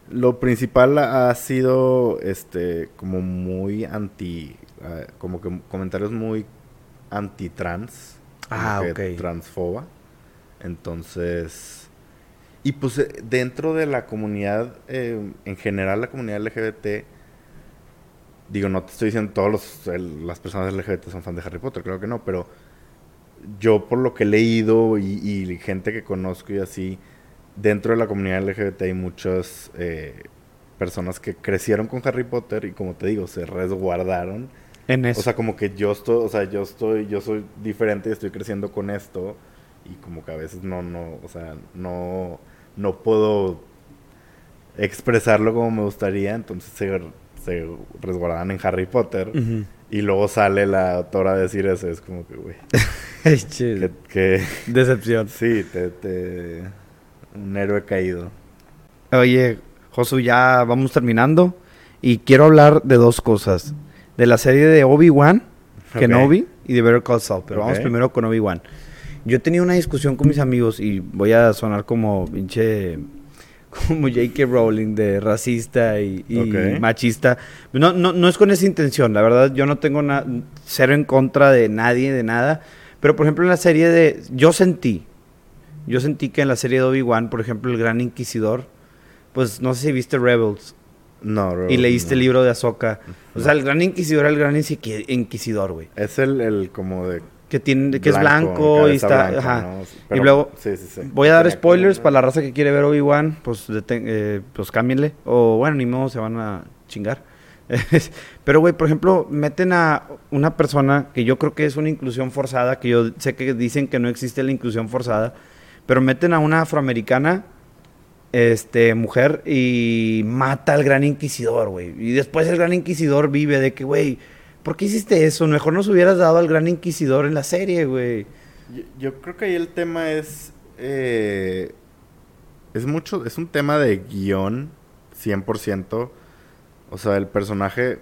lo principal ha sido, este, como muy anti, eh, como que comentarios muy anti-trans. Ah, ok. Transfoba. Entonces y pues eh, dentro de la comunidad, eh, en general la comunidad LGBT, digo, no te estoy diciendo todas las personas LGBT son fans de Harry Potter, creo que no, pero yo por lo que he leído y, gente que conozco y así, dentro de la comunidad LGBT hay muchas eh, personas que crecieron con Harry Potter y como te digo, se resguardaron. En eso. O sea, como que yo estoy, o sea, yo estoy, yo soy diferente y estoy creciendo con esto y como que a veces no, no, o sea, no no puedo expresarlo como me gustaría, entonces se, se resguardan en Harry Potter. Y luego sale la autora a decir eso, es como que, güey. que, Decepción. Sí, te, un héroe caído. Oye, Josu, ya vamos terminando. Y quiero hablar de dos cosas. De la serie de Obi-Wan, Kenobi, y de Better Call Saul. Pero vamos primero con Obi-Wan. Yo tenido una discusión con mis amigos y voy a sonar como pinche. como J.K. Rowling de racista y, machista. No, no, no es con esa intención, la verdad, yo no tengo na- cero en contra de nadie, de nada. Pero, por ejemplo, en la serie de... Yo sentí, yo sentí que en la serie de Obi-Wan, por ejemplo, el Gran Inquisidor, pues no sé si viste Rebels No, bro, y leíste no. el libro de Ahsoka. O sea, el Gran Inquisidor era el Gran Inqui- Inquisidor, güey. Es el, el como de... Que, tiene, que es blanco, y está... blanca, ajá. ¿no? y luego, sí, sí, sí. voy a dar Tenía spoilers para la raza que quiere ver Obi-Wan, pues, deten- eh, pues cámbienle. O bueno, ni modo, se van a chingar. Pero, güey, por ejemplo, meten a una persona que yo creo que es una inclusión forzada, que yo sé que dicen que no existe la inclusión forzada, pero meten a una afroamericana, este, mujer, y mata al gran inquisidor, güey. Y después el gran inquisidor vive de que, güey, ¿por qué hiciste eso? Mejor nos hubieras dado al gran inquisidor en la serie, güey. Yo, yo creo que ahí el tema es... eh, es mucho... Es un tema de guion, 100%. O sea, el personaje,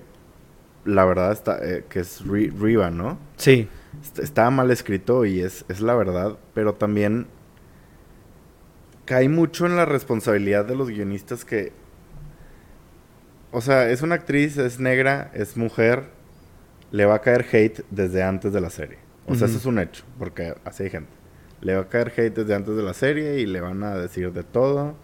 la verdad, está eh, que es Ri- Riva, ¿no? Sí. Est- Está mal escrito y es, es la verdad, pero también cae mucho en la responsabilidad de los guionistas que... O sea, es una actriz, es negra, es mujer, le va a caer hate desde antes de la serie. O sea, eso es un hecho, porque así hay gente. Le va a caer hate desde antes de la serie y le van a decir de todo.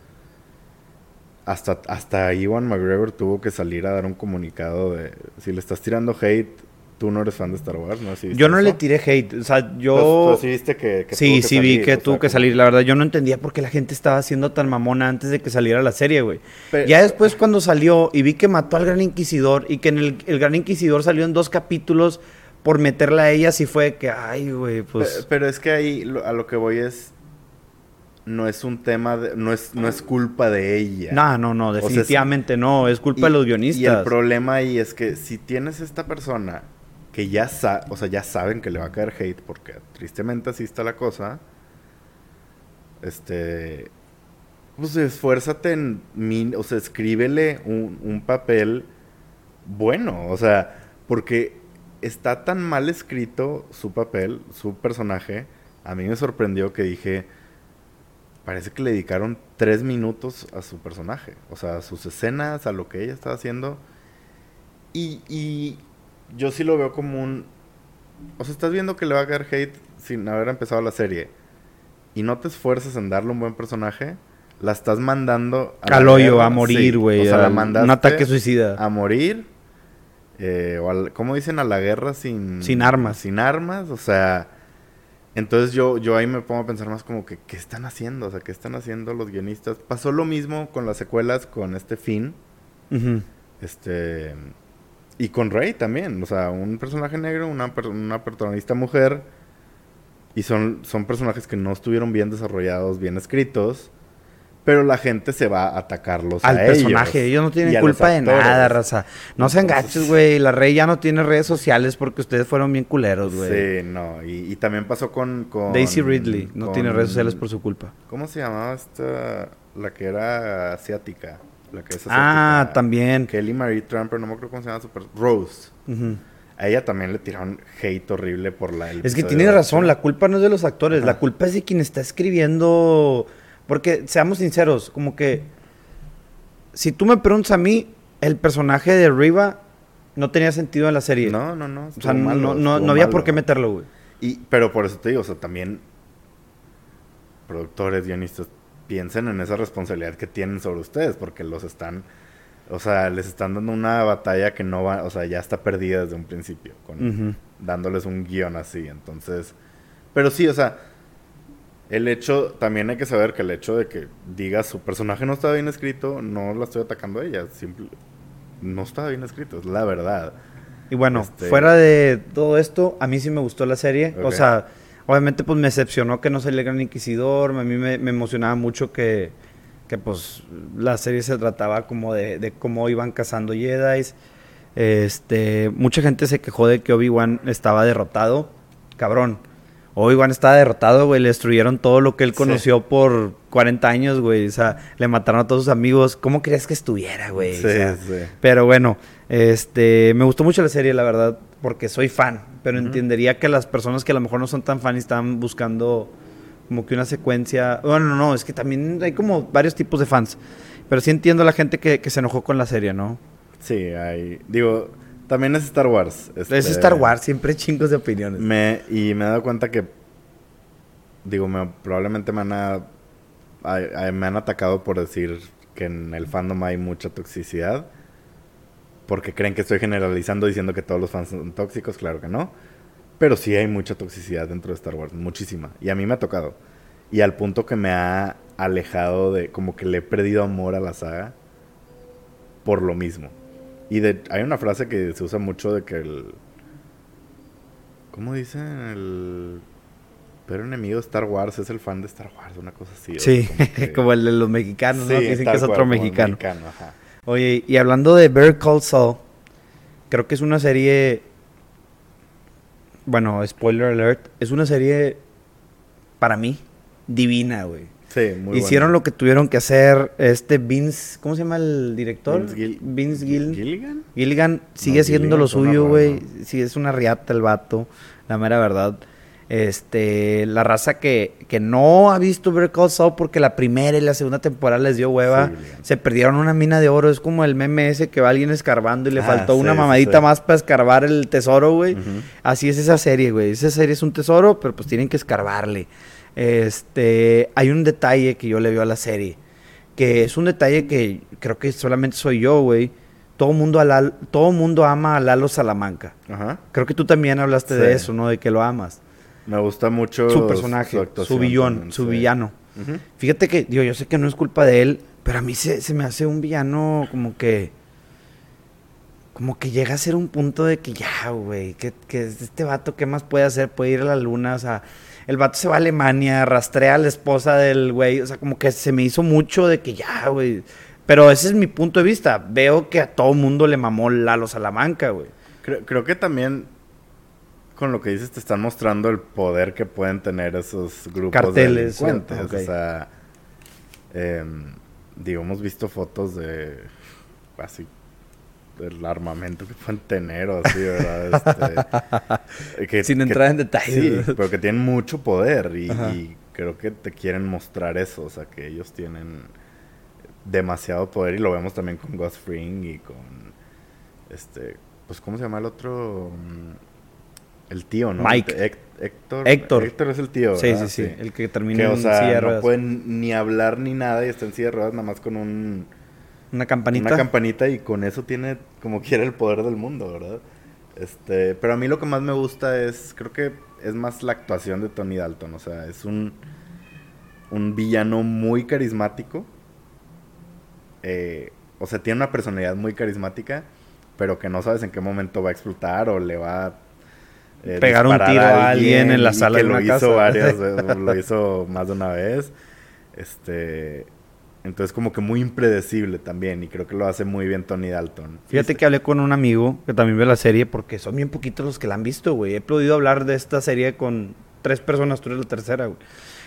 Hasta, hasta Iwan McGregor tuvo que salir a dar un comunicado de... Si le estás tirando hate, tú no eres fan de Star Wars, ¿no? ¿Sí viste Yo no le tiré hate, o sea, Pues- yo... pues sí viste que, que sí, tuvo sí vi que tuvo sea, que como- salir. La verdad, yo no entendía por qué la gente estaba siendo tan mamona antes de que saliera la serie, güey. Pe- ya después cuando salió y vi que mató al Gran Inquisidor y que en el, el Gran Inquisidor salió en dos capítulos por meterla a ella, sí fue que, ay, güey, pues... Pero es que ahí lo- a lo que voy es... No es un tema de... No es, no es culpa de ella. No, no, no, sea, es- definitivamente no, es culpa Y- de los Y guionistas. el problema ahí es que si tienes esta persona que ya sa o sea, ya saben que le va a caer hate porque tristemente así está la cosa. Este pues esfuérzate en min- o sea, escríbele un, un papel bueno, o sea, porque está tan mal escrito su papel, su personaje, a mí me sorprendió que dije, parece que le dedicaron tres minutos a su personaje, o sea, a sus escenas, a lo que ella estaba haciendo, y, y yo sí lo veo como un, o sea, estás viendo que le va a caer hate sin haber empezado la serie, y no te esfuerzas en darle un buen personaje, la estás mandando la Al hoyo, a morir, sí, güey. o sea, la mandaste un ataque suicida. a morir. eh, o al- ¿Cómo dicen? A la guerra sin... Sin armas. Sin armas, o sea... Entonces yo, yo ahí me pongo a pensar más como que, ¿qué están haciendo? O sea, ¿qué están haciendo los guionistas? Pasó lo mismo con las secuelas, con este Ujú. este... Y con Rey también, o sea, un personaje negro, una, per- una protagonista mujer, y son, son personajes que no estuvieron bien desarrollados, bien escritos, pero la gente se va a atacarlos Al a personaje, ellos no tienen culpa de nada, raza. No se Entonces- engaches, güey. La Rey ya no tiene redes sociales porque ustedes fueron bien culeros, güey. Sí, no, y, y también pasó con, con Daisy Ridley no con- tiene redes sociales por su culpa. ¿Cómo se llamaba esta? La que era asiática. La que es Ah, también. Kelly Marie Trumper, no me acuerdo cómo se llama. Super... Rose. A ella también le tiraron hate horrible por la. Es que tiene razón, la culpa no es de los actores, Ajá. la culpa es de quien está escribiendo. Porque, seamos sinceros, como que. Si tú me preguntas a mí, el personaje de Riva no tenía sentido en la serie. No, no, no. o sea, no, no, no, había malo. por qué meterlo, güey. Y, pero por eso te digo, o sea, también productores, guionistas, piensen en esa responsabilidad que tienen sobre ustedes, porque los están, o sea, les están dando una batalla que no va, o sea, ya está perdida desde un principio, con, Ujú. dándoles un guion así, entonces, pero sí, o sea, el hecho, también hay que saber que el hecho de que digas su personaje no está bien escrito, no la estoy atacando a ella, simple, no está bien escrito, es la verdad. Y bueno, Este- fuera de todo esto, a mí sí me gustó la serie. O Ok. sea, obviamente pues me decepcionó que no saliera el Gran Inquisidor. A mí me, me emocionaba mucho que, que pues la serie se trataba como de, de cómo iban cazando Jedi. Este, mucha gente se quejó de que Obi-Wan estaba derrotado. Cabrón. Obi-Wan estaba derrotado, güey. Le destruyeron todo lo que él Sí. conoció por 40 años, güey. O sea, le mataron a todos sus amigos. ¿Cómo crees que estuviera, güey? Sí, O sea, sí. pero bueno, este, me gustó mucho la serie, la verdad, porque soy fan. Pero entendería que las personas que a lo mejor no son tan fan y están buscando como que una secuencia. Bueno, no, no, es que también hay como varios tipos de fans. Pero sí entiendo a la gente que, que se enojó con la serie, ¿no? Sí, hay. Digo, también es Star Wars. Es este, Star Wars, siempre hay chingos de opiniones. Me, y me he dado cuenta que. Digo, me, probablemente me han, a- a- a- me han atacado por decir que en el fandom hay mucha toxicidad. Porque creen que estoy generalizando diciendo que todos los fans son tóxicos. Claro que no. Pero sí hay mucha toxicidad dentro de Star Wars. Muchísima. Y a mí me ha tocado. Y al punto que me ha alejado de. Como que le he perdido amor a la saga. Por lo mismo. Y de, hay una frase que se usa mucho de que el. ¿Cómo dicen? El. Pero enemigo de Star Wars es el fan de Star Wars, una cosa así. Sí, que- como el de los mexicanos, ¿no? Sí, Que dicen que es otro cual, el mexicano. ajá. Oye, y hablando de Bear Call Saul, creo que es una serie. Bueno, spoiler alert. Es una serie, para mí, divina, güey. Sí, muy Hicieron lo que tuvieron que hacer. Este Vince, ¿cómo se llama el director? Vince Gil- Vince Gill- ¿Gilligan? Gilligan sigue No, haciendo Gilligan lo suyo, güey. Sí, es una riata el vato, la mera verdad. Este, la raza que, que no ha visto Better Call Saul porque la primera y la segunda temporada les dio hueva, Sí, se perdieron una mina de oro. Es como el meme ese que va alguien escarbando y le Ah, faltó una mamadita sí. más para escarbar el tesoro, güey. Así es esa serie, güey. Esa serie es un tesoro, pero pues tienen que escarbarle. Este, hay un detalle que yo le veo a la serie, que es un detalle que creo que solamente soy yo, güey. Todo mundo a todo mundo ama a Lalo Salamanca. Ajá. Creo que tú también hablaste de eso, ¿no? De que lo amas. Me gusta mucho Su personaje, su, actuación villón, también, su sí. villano. Fíjate que, digo, yo sé que no es culpa de él, pero a mí se, se me hace un villano como que. Como que llega a ser un punto de que ya, güey, que, que este vato, ¿qué más puede hacer? Puede ir a la luna, o sea, el vato se va a Alemania, rastrea a la esposa del güey, o sea, como que se me hizo mucho de que ya, güey. Pero ese es mi punto de vista. Veo que a todo mundo le mamó Lalo Salamanca, güey. Creo, creo que también con lo que dices te están mostrando el poder que pueden tener esos grupos Carteles, de delincuentes. O sea, em, digo, hemos visto fotos de así del armamento que pueden tener o así, ¿verdad? Este, que- Sin que- entrar en detalles. Sí, pero que tienen mucho poder y, creo que te quieren mostrar eso, o sea, que ellos tienen demasiado poder y lo vemos también con Ghost Fring y con este, pues ¿cómo se llama el otro? El tío, ¿no? Mike. Héctor. Héctor. Héctor es el tío. Sí, ¿verdad? sí, sí. El que termina Que, o en sea, silla de no ruedas. pueden ni hablar ni nada y está en silla de ruedas nada más con un, Una campanita. una campanita y con eso tiene como quiera el poder del mundo, ¿verdad? Este, pero a mí lo que más me gusta es, creo que es más la actuación de Tony Dalton, o sea, es un, un villano muy carismático, eh, o sea, tiene una personalidad muy carismática, pero que no sabes en qué momento va a explotar o le va a eh, Pegar un tiro a alguien en la sala que de lo una hizo casa. varias veces, lo hizo más de una vez. Este, entonces como que muy impredecible también y creo que lo hace muy bien Tony Dalton. Fíjate que hablé con un amigo que también ve la serie porque son bien poquitos los que la han visto, güey. He podido hablar de esta serie con tres personas, tú eres la tercera, güey.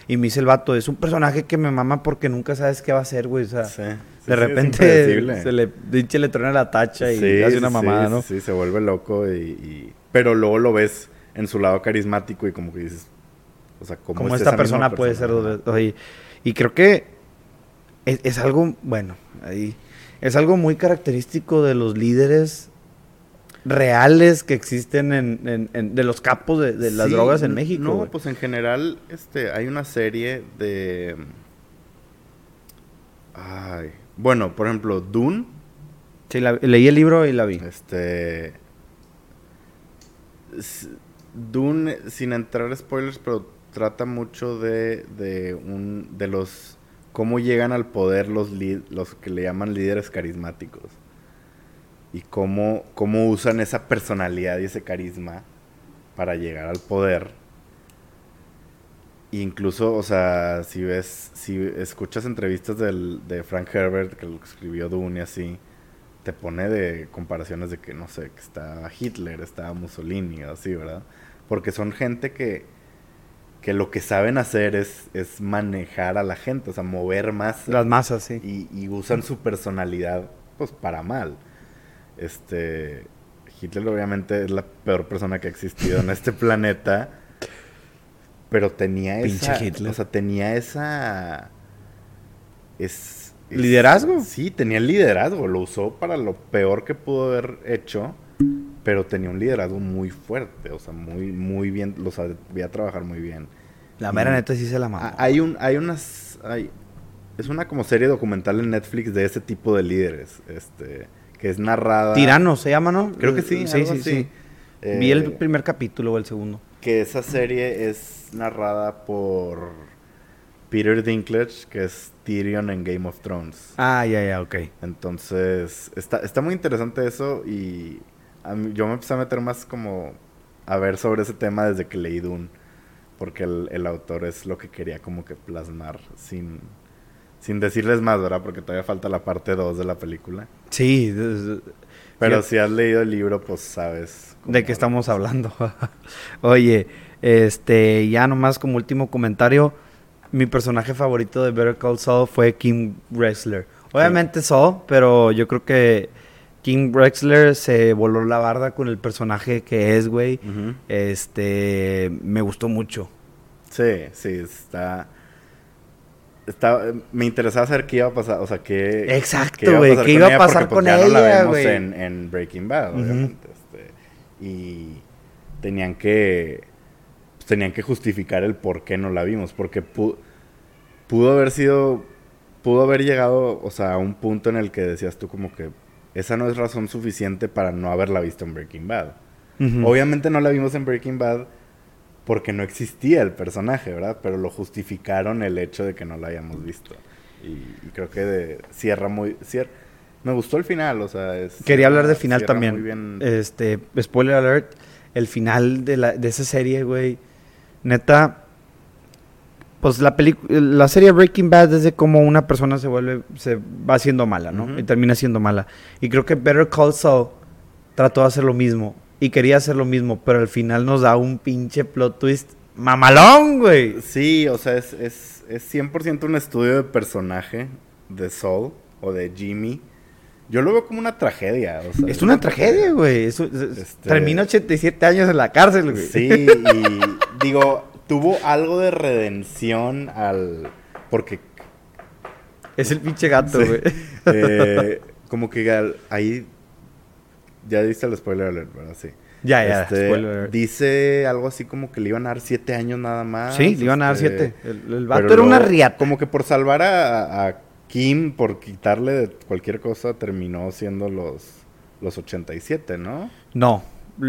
Y me dice el vato, es un personaje que me mama porque nunca sabes qué va a hacer, güey. O sea, Sí, sí, de sí, repente impredecible. se le, pinche le truena la tacha y Sí, hace sí, una sí, mamada, sí, ¿no? Sí, se vuelve loco y, y- Pero luego lo ves en su lado carismático y como que dices... O sea, ¿cómo Como es esta persona puede ser. Oye, y creo que es, es algo, bueno, ahí, es algo muy característico de los líderes reales que existen en, en- en- de los capos de, de las Sí, drogas en México. No, pues en general, este, hay una serie de. Ay. Bueno, por ejemplo, Dune. Sí, la- leí el libro y la vi. Este. Dune, sin entrar spoilers, pero trata mucho de, de un. de los. cómo llegan al poder los los que le llaman líderes carismáticos. Y cómo, cómo usan esa personalidad y ese carisma para llegar al poder. Incluso, o sea, si ves, si escuchas entrevistas del, de Frank Herbert, que lo escribió Dune y así, te pone de comparaciones de que, no sé, que está Hitler, está Mussolini, o así, ¿verdad? Porque son gente que, que lo que saben hacer es, es manejar a la gente, o sea, mover más Las masas, sí. y, y usan su personalidad, pues, para mal. Este, Hitler obviamente es la peor persona que ha existido en este planeta, pero tenía Pinche esa, Hitler. o sea, tenía esa, es, ¿Liderazgo? Sí, tenía liderazgo. Lo usó para lo peor que pudo haber hecho. Pero tenía un liderazgo muy fuerte. O sea, muy, muy bien. Lo sabía trabajar muy bien. La mera neta sí se la mamó. Hay un, hay unas. Hay, es una como serie documental en Netflix de ese tipo de líderes. Este. Que es narrada. Tirano se llama, ¿no? Creo que sí. Sí, sí, sí. Vi el eh, primer capítulo o el segundo. Que esa serie es narrada por Peter Dinklage, que es Tyrion en Game of Thrones. Ah, ya, ya, ok. Entonces, está, está muy interesante eso y yo me empecé a meter más como a ver sobre ese tema desde que leí Dune, porque el, el autor es lo que quería como que plasmar sin, sin decirles más, ¿verdad? Porque todavía falta la parte 2 de la película. Sí. Pero si has leído el libro, pues sabes. De qué estamos hablando. Oye, este, ya nomás como último comentario, mi personaje favorito de Better Call Saul fue Kim Wrestler. Obviamente Saul, pero yo creo que Kim Wrestler se voló la barda con el personaje que es, güey. Este, me gustó mucho. Sí, sí, está me interesaba saber qué iba a pasar, o sea, qué... Exacto, güey, qué iba a pasar con ella, güey. ya no la en, en, Breaking Bad, obviamente. Este, y tenían que... Pues, tenían que justificar el por qué no la vimos, porque pudo, pudo haber sido... Pudo haber llegado, o sea, a un punto en el que decías tú como que esa no es razón suficiente para no haberla visto en Breaking Bad. Obviamente no la vimos en Breaking Bad porque no existía el personaje, ¿verdad? Pero lo justificaron el hecho de que no lo hayamos visto. Y, creo que de, cierra muy... me gustó el final, o sea... Es, Quería hablar del final también. Este, spoiler alert, el final de, la, de esa serie, güey. Neta, pues la la serie Breaking Bad es de cómo una persona se vuelve, se va haciendo mala, ¿no? Y termina siendo mala. Y creo que Better Call Saul trató de hacer lo mismo y quería hacer lo mismo, pero al final nos da un pinche plot twist mamalón, güey. Sí, o sea, es, es, es 100% un estudio de personaje de Saul o de Jimmy. Yo lo veo como una tragedia. es, una, tragedia, güey. Este termina 87 años en la cárcel, güey. Sí, y digo, tuvo algo de redención al... Porque... Es el pinche gato, güey. Eh, como que ahí ya diste el spoiler alert, ¿verdad? Sí. Ya, ya, este, spoiler Dice algo así como que le iban a dar siete años nada más. Sí, le iban a dar este, siete. El, vato era una riata. Como que por salvar a, Kim, por quitarle de cualquier cosa, terminó siendo los, los 87, ¿no? No.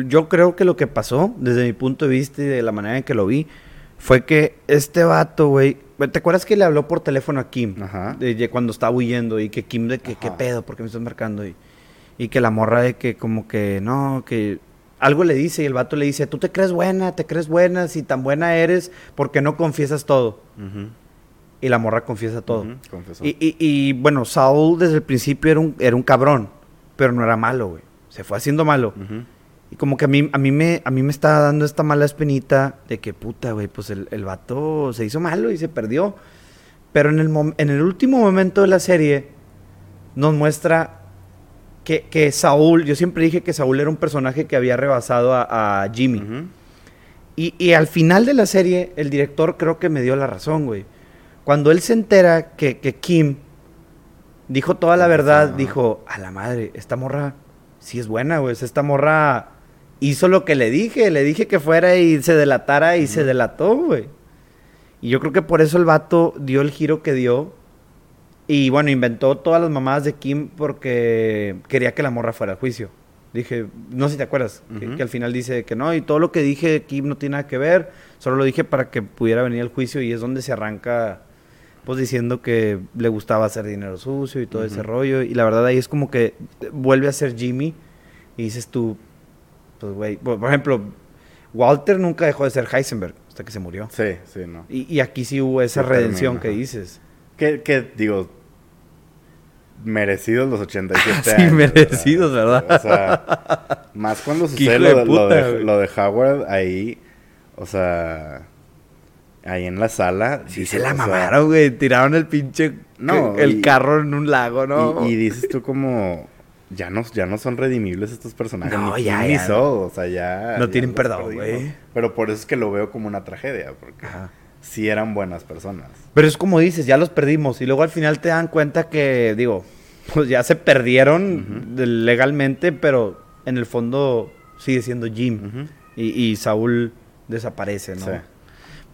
Yo creo que lo que pasó, desde mi punto de vista y de la manera en que lo vi, fue que este vato, güey. ¿Te acuerdas que le habló por teléfono a Kim? Ajá. De, cuando estaba huyendo y que Kim de que, ¿qué pedo? ¿Por qué me estás marcando? Y, y que la morra de que como que no, que algo le dice y el vato le dice, tú te crees buena, te crees buena, si tan buena eres, porque no confiesas todo? Y la morra confiesa todo. y, y, y, bueno, Saúl desde el principio era un, era un cabrón, pero no era malo, güey. Se fue haciendo malo. Y como que a mí, a mí me, a mí me está dando esta mala espinita de que puta, güey, pues el, el, vato se hizo malo y se perdió. Pero en el, en el último momento de la serie nos muestra que, Saúl, yo siempre dije que Saúl era un personaje que había rebasado a, Jimmy. y, al final de la serie, el director creo que me dio la razón, güey. Cuando él se entera que, Kim dijo toda la verdad, dijo, a la madre, esta morra sí es buena, güey. Esta morra hizo lo que le dije. Le dije que fuera y se delatara y se delató, güey. Y yo creo que por eso el vato dio el giro que dio y bueno, inventó todas las mamadas de Kim porque quería que la morra fuera al juicio. Dije, no sé si te acuerdas, que, al final dice que no, y todo lo que dije Kim no tiene nada que ver, solo lo dije para que pudiera venir al juicio y es donde se arranca, pues diciendo que le gustaba hacer dinero sucio y todo ese rollo. Y la verdad ahí es como que vuelve a ser Jimmy y dices tú, pues güey, por ejemplo, Walter nunca dejó de ser Heisenberg hasta que se murió. Sí, sí, no. Y, aquí sí hubo esa redención que dices. Que, que digo, merecidos los 87 años. Sí, merecidos, ¿verdad? O sea, más cuando sucede lo, de, lo, de, Howard ahí, o sea, ahí en la sala. Sí, se la mamaron, güey. Tiraron el pinche. No, el carro en un lago, ¿no? Y, dices tú, como. Ya no, ya no son redimibles estos personajes. No, ya, ya. o sea, ya. No tienen perdón, güey. Pero por eso es que lo veo como una tragedia, porque sí eran buenas personas. Pero es como dices, ya los perdimos y luego al final te dan cuenta que, digo, pues ya se perdieron legalmente, pero en el fondo sigue siendo Jim y, y Saúl desaparece, ¿no? Sí.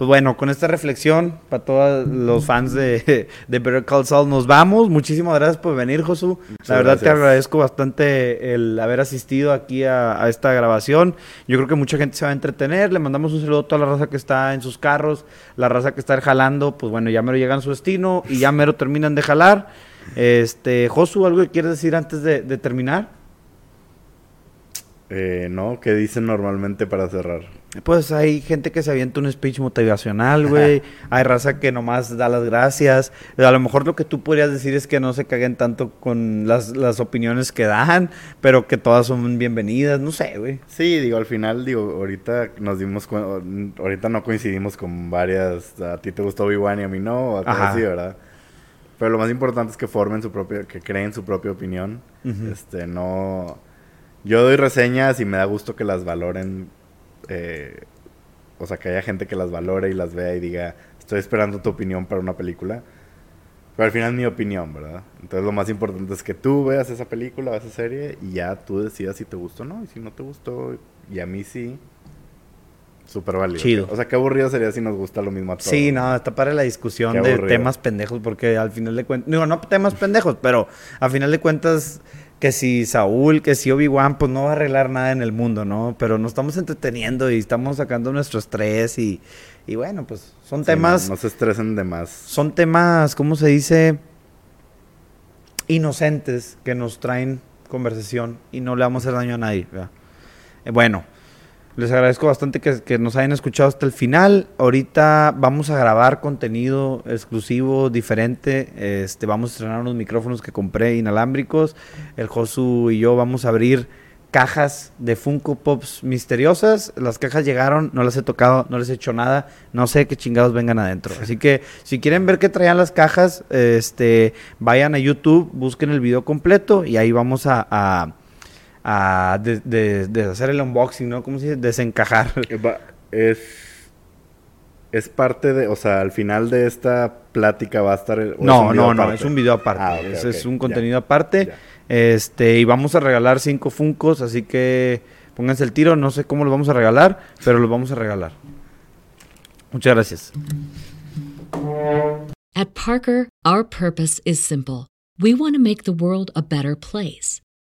Pues bueno, con esta reflexión, para todos los fans de, de Better Call Saul, nos vamos. Muchísimas gracias por venir, Josu. Muchas La verdad te agradezco bastante el haber asistido aquí a, a esta grabación. Yo creo que mucha gente se va a entretener. Le mandamos un saludo a toda la raza que está en sus carros, la raza que está jalando. Pues bueno, ya mero llegan a su destino y ya mero terminan de jalar. Este, Josu, ¿algo que quieres decir antes de, de terminar? Eh, ¿No? ¿Qué dicen normalmente para cerrar? Pues hay gente que se avienta un speech motivacional, güey. hay raza que nomás da las gracias. A lo mejor lo que tú podrías decir es que no se caguen tanto con las, las opiniones que dan, pero que todas son bienvenidas. No sé, güey. Sí, digo, al final, digo, ahorita nos dimos ahorita no coincidimos con varias, a ti te gustó Obi-Wan y a mí no, o así, ¿verdad? Pero lo más importante es que formen su propia, que creen su propia opinión. Este, no... Yo doy reseñas y me da gusto que las valoren, eh, o sea, que haya gente que las valore y las vea y diga, estoy esperando tu opinión para una película. Pero al final es mi opinión, ¿verdad? Entonces lo más importante es que tú veas esa película o esa serie y ya tú decidas si te gustó o no. Y si no te gustó, y a mí sí, súper válido. Chido. O sea, qué aburrido sería si nos gusta lo mismo a todos. Sí, no, está para la discusión Qué de aburrido. temas pendejos, porque al final de cuentas, digo, no temas pendejos, pero al final de cuentas, que si Saúl, que si Obi-Wan, pues no va a arreglar nada en el mundo, ¿no? Pero nos estamos entreteniendo y estamos sacando nuestro estrés y, y bueno, pues son Sí, temas... No, no se estresen de más. son temas, ¿cómo se dice? Inocentes que nos traen conversación y no le vamos a hacer daño a nadie. ¿verdad? Eh, bueno, les agradezco bastante que, nos hayan escuchado hasta el final. Ahorita vamos a grabar contenido exclusivo, diferente. Este, vamos a estrenar unos micrófonos que compré inalámbricos. El Josu y yo vamos a abrir cajas de Funko Pops misteriosas. Las cajas llegaron, no las he tocado, no les he hecho nada. No sé qué chingados vengan adentro. Así que si quieren ver qué traían las cajas, este, vayan a YouTube, busquen el video completo y ahí vamos a, a de- de- el unboxing, ¿no? ¿Cómo se dice? Desencajar. Eh, Es, es parte de, o sea, al final de esta plática va a estar... el- o es No, no, no, aparte? es un video aparte. Ah, es un ya, contenido aparte. ya. Este, y vamos a regalar cinco Funcos, así que pónganse el tiro. No sé cómo los vamos a regalar, pero los vamos a regalar. Muchas gracias. At Parker, our purpose is simple. We want to make the world a better place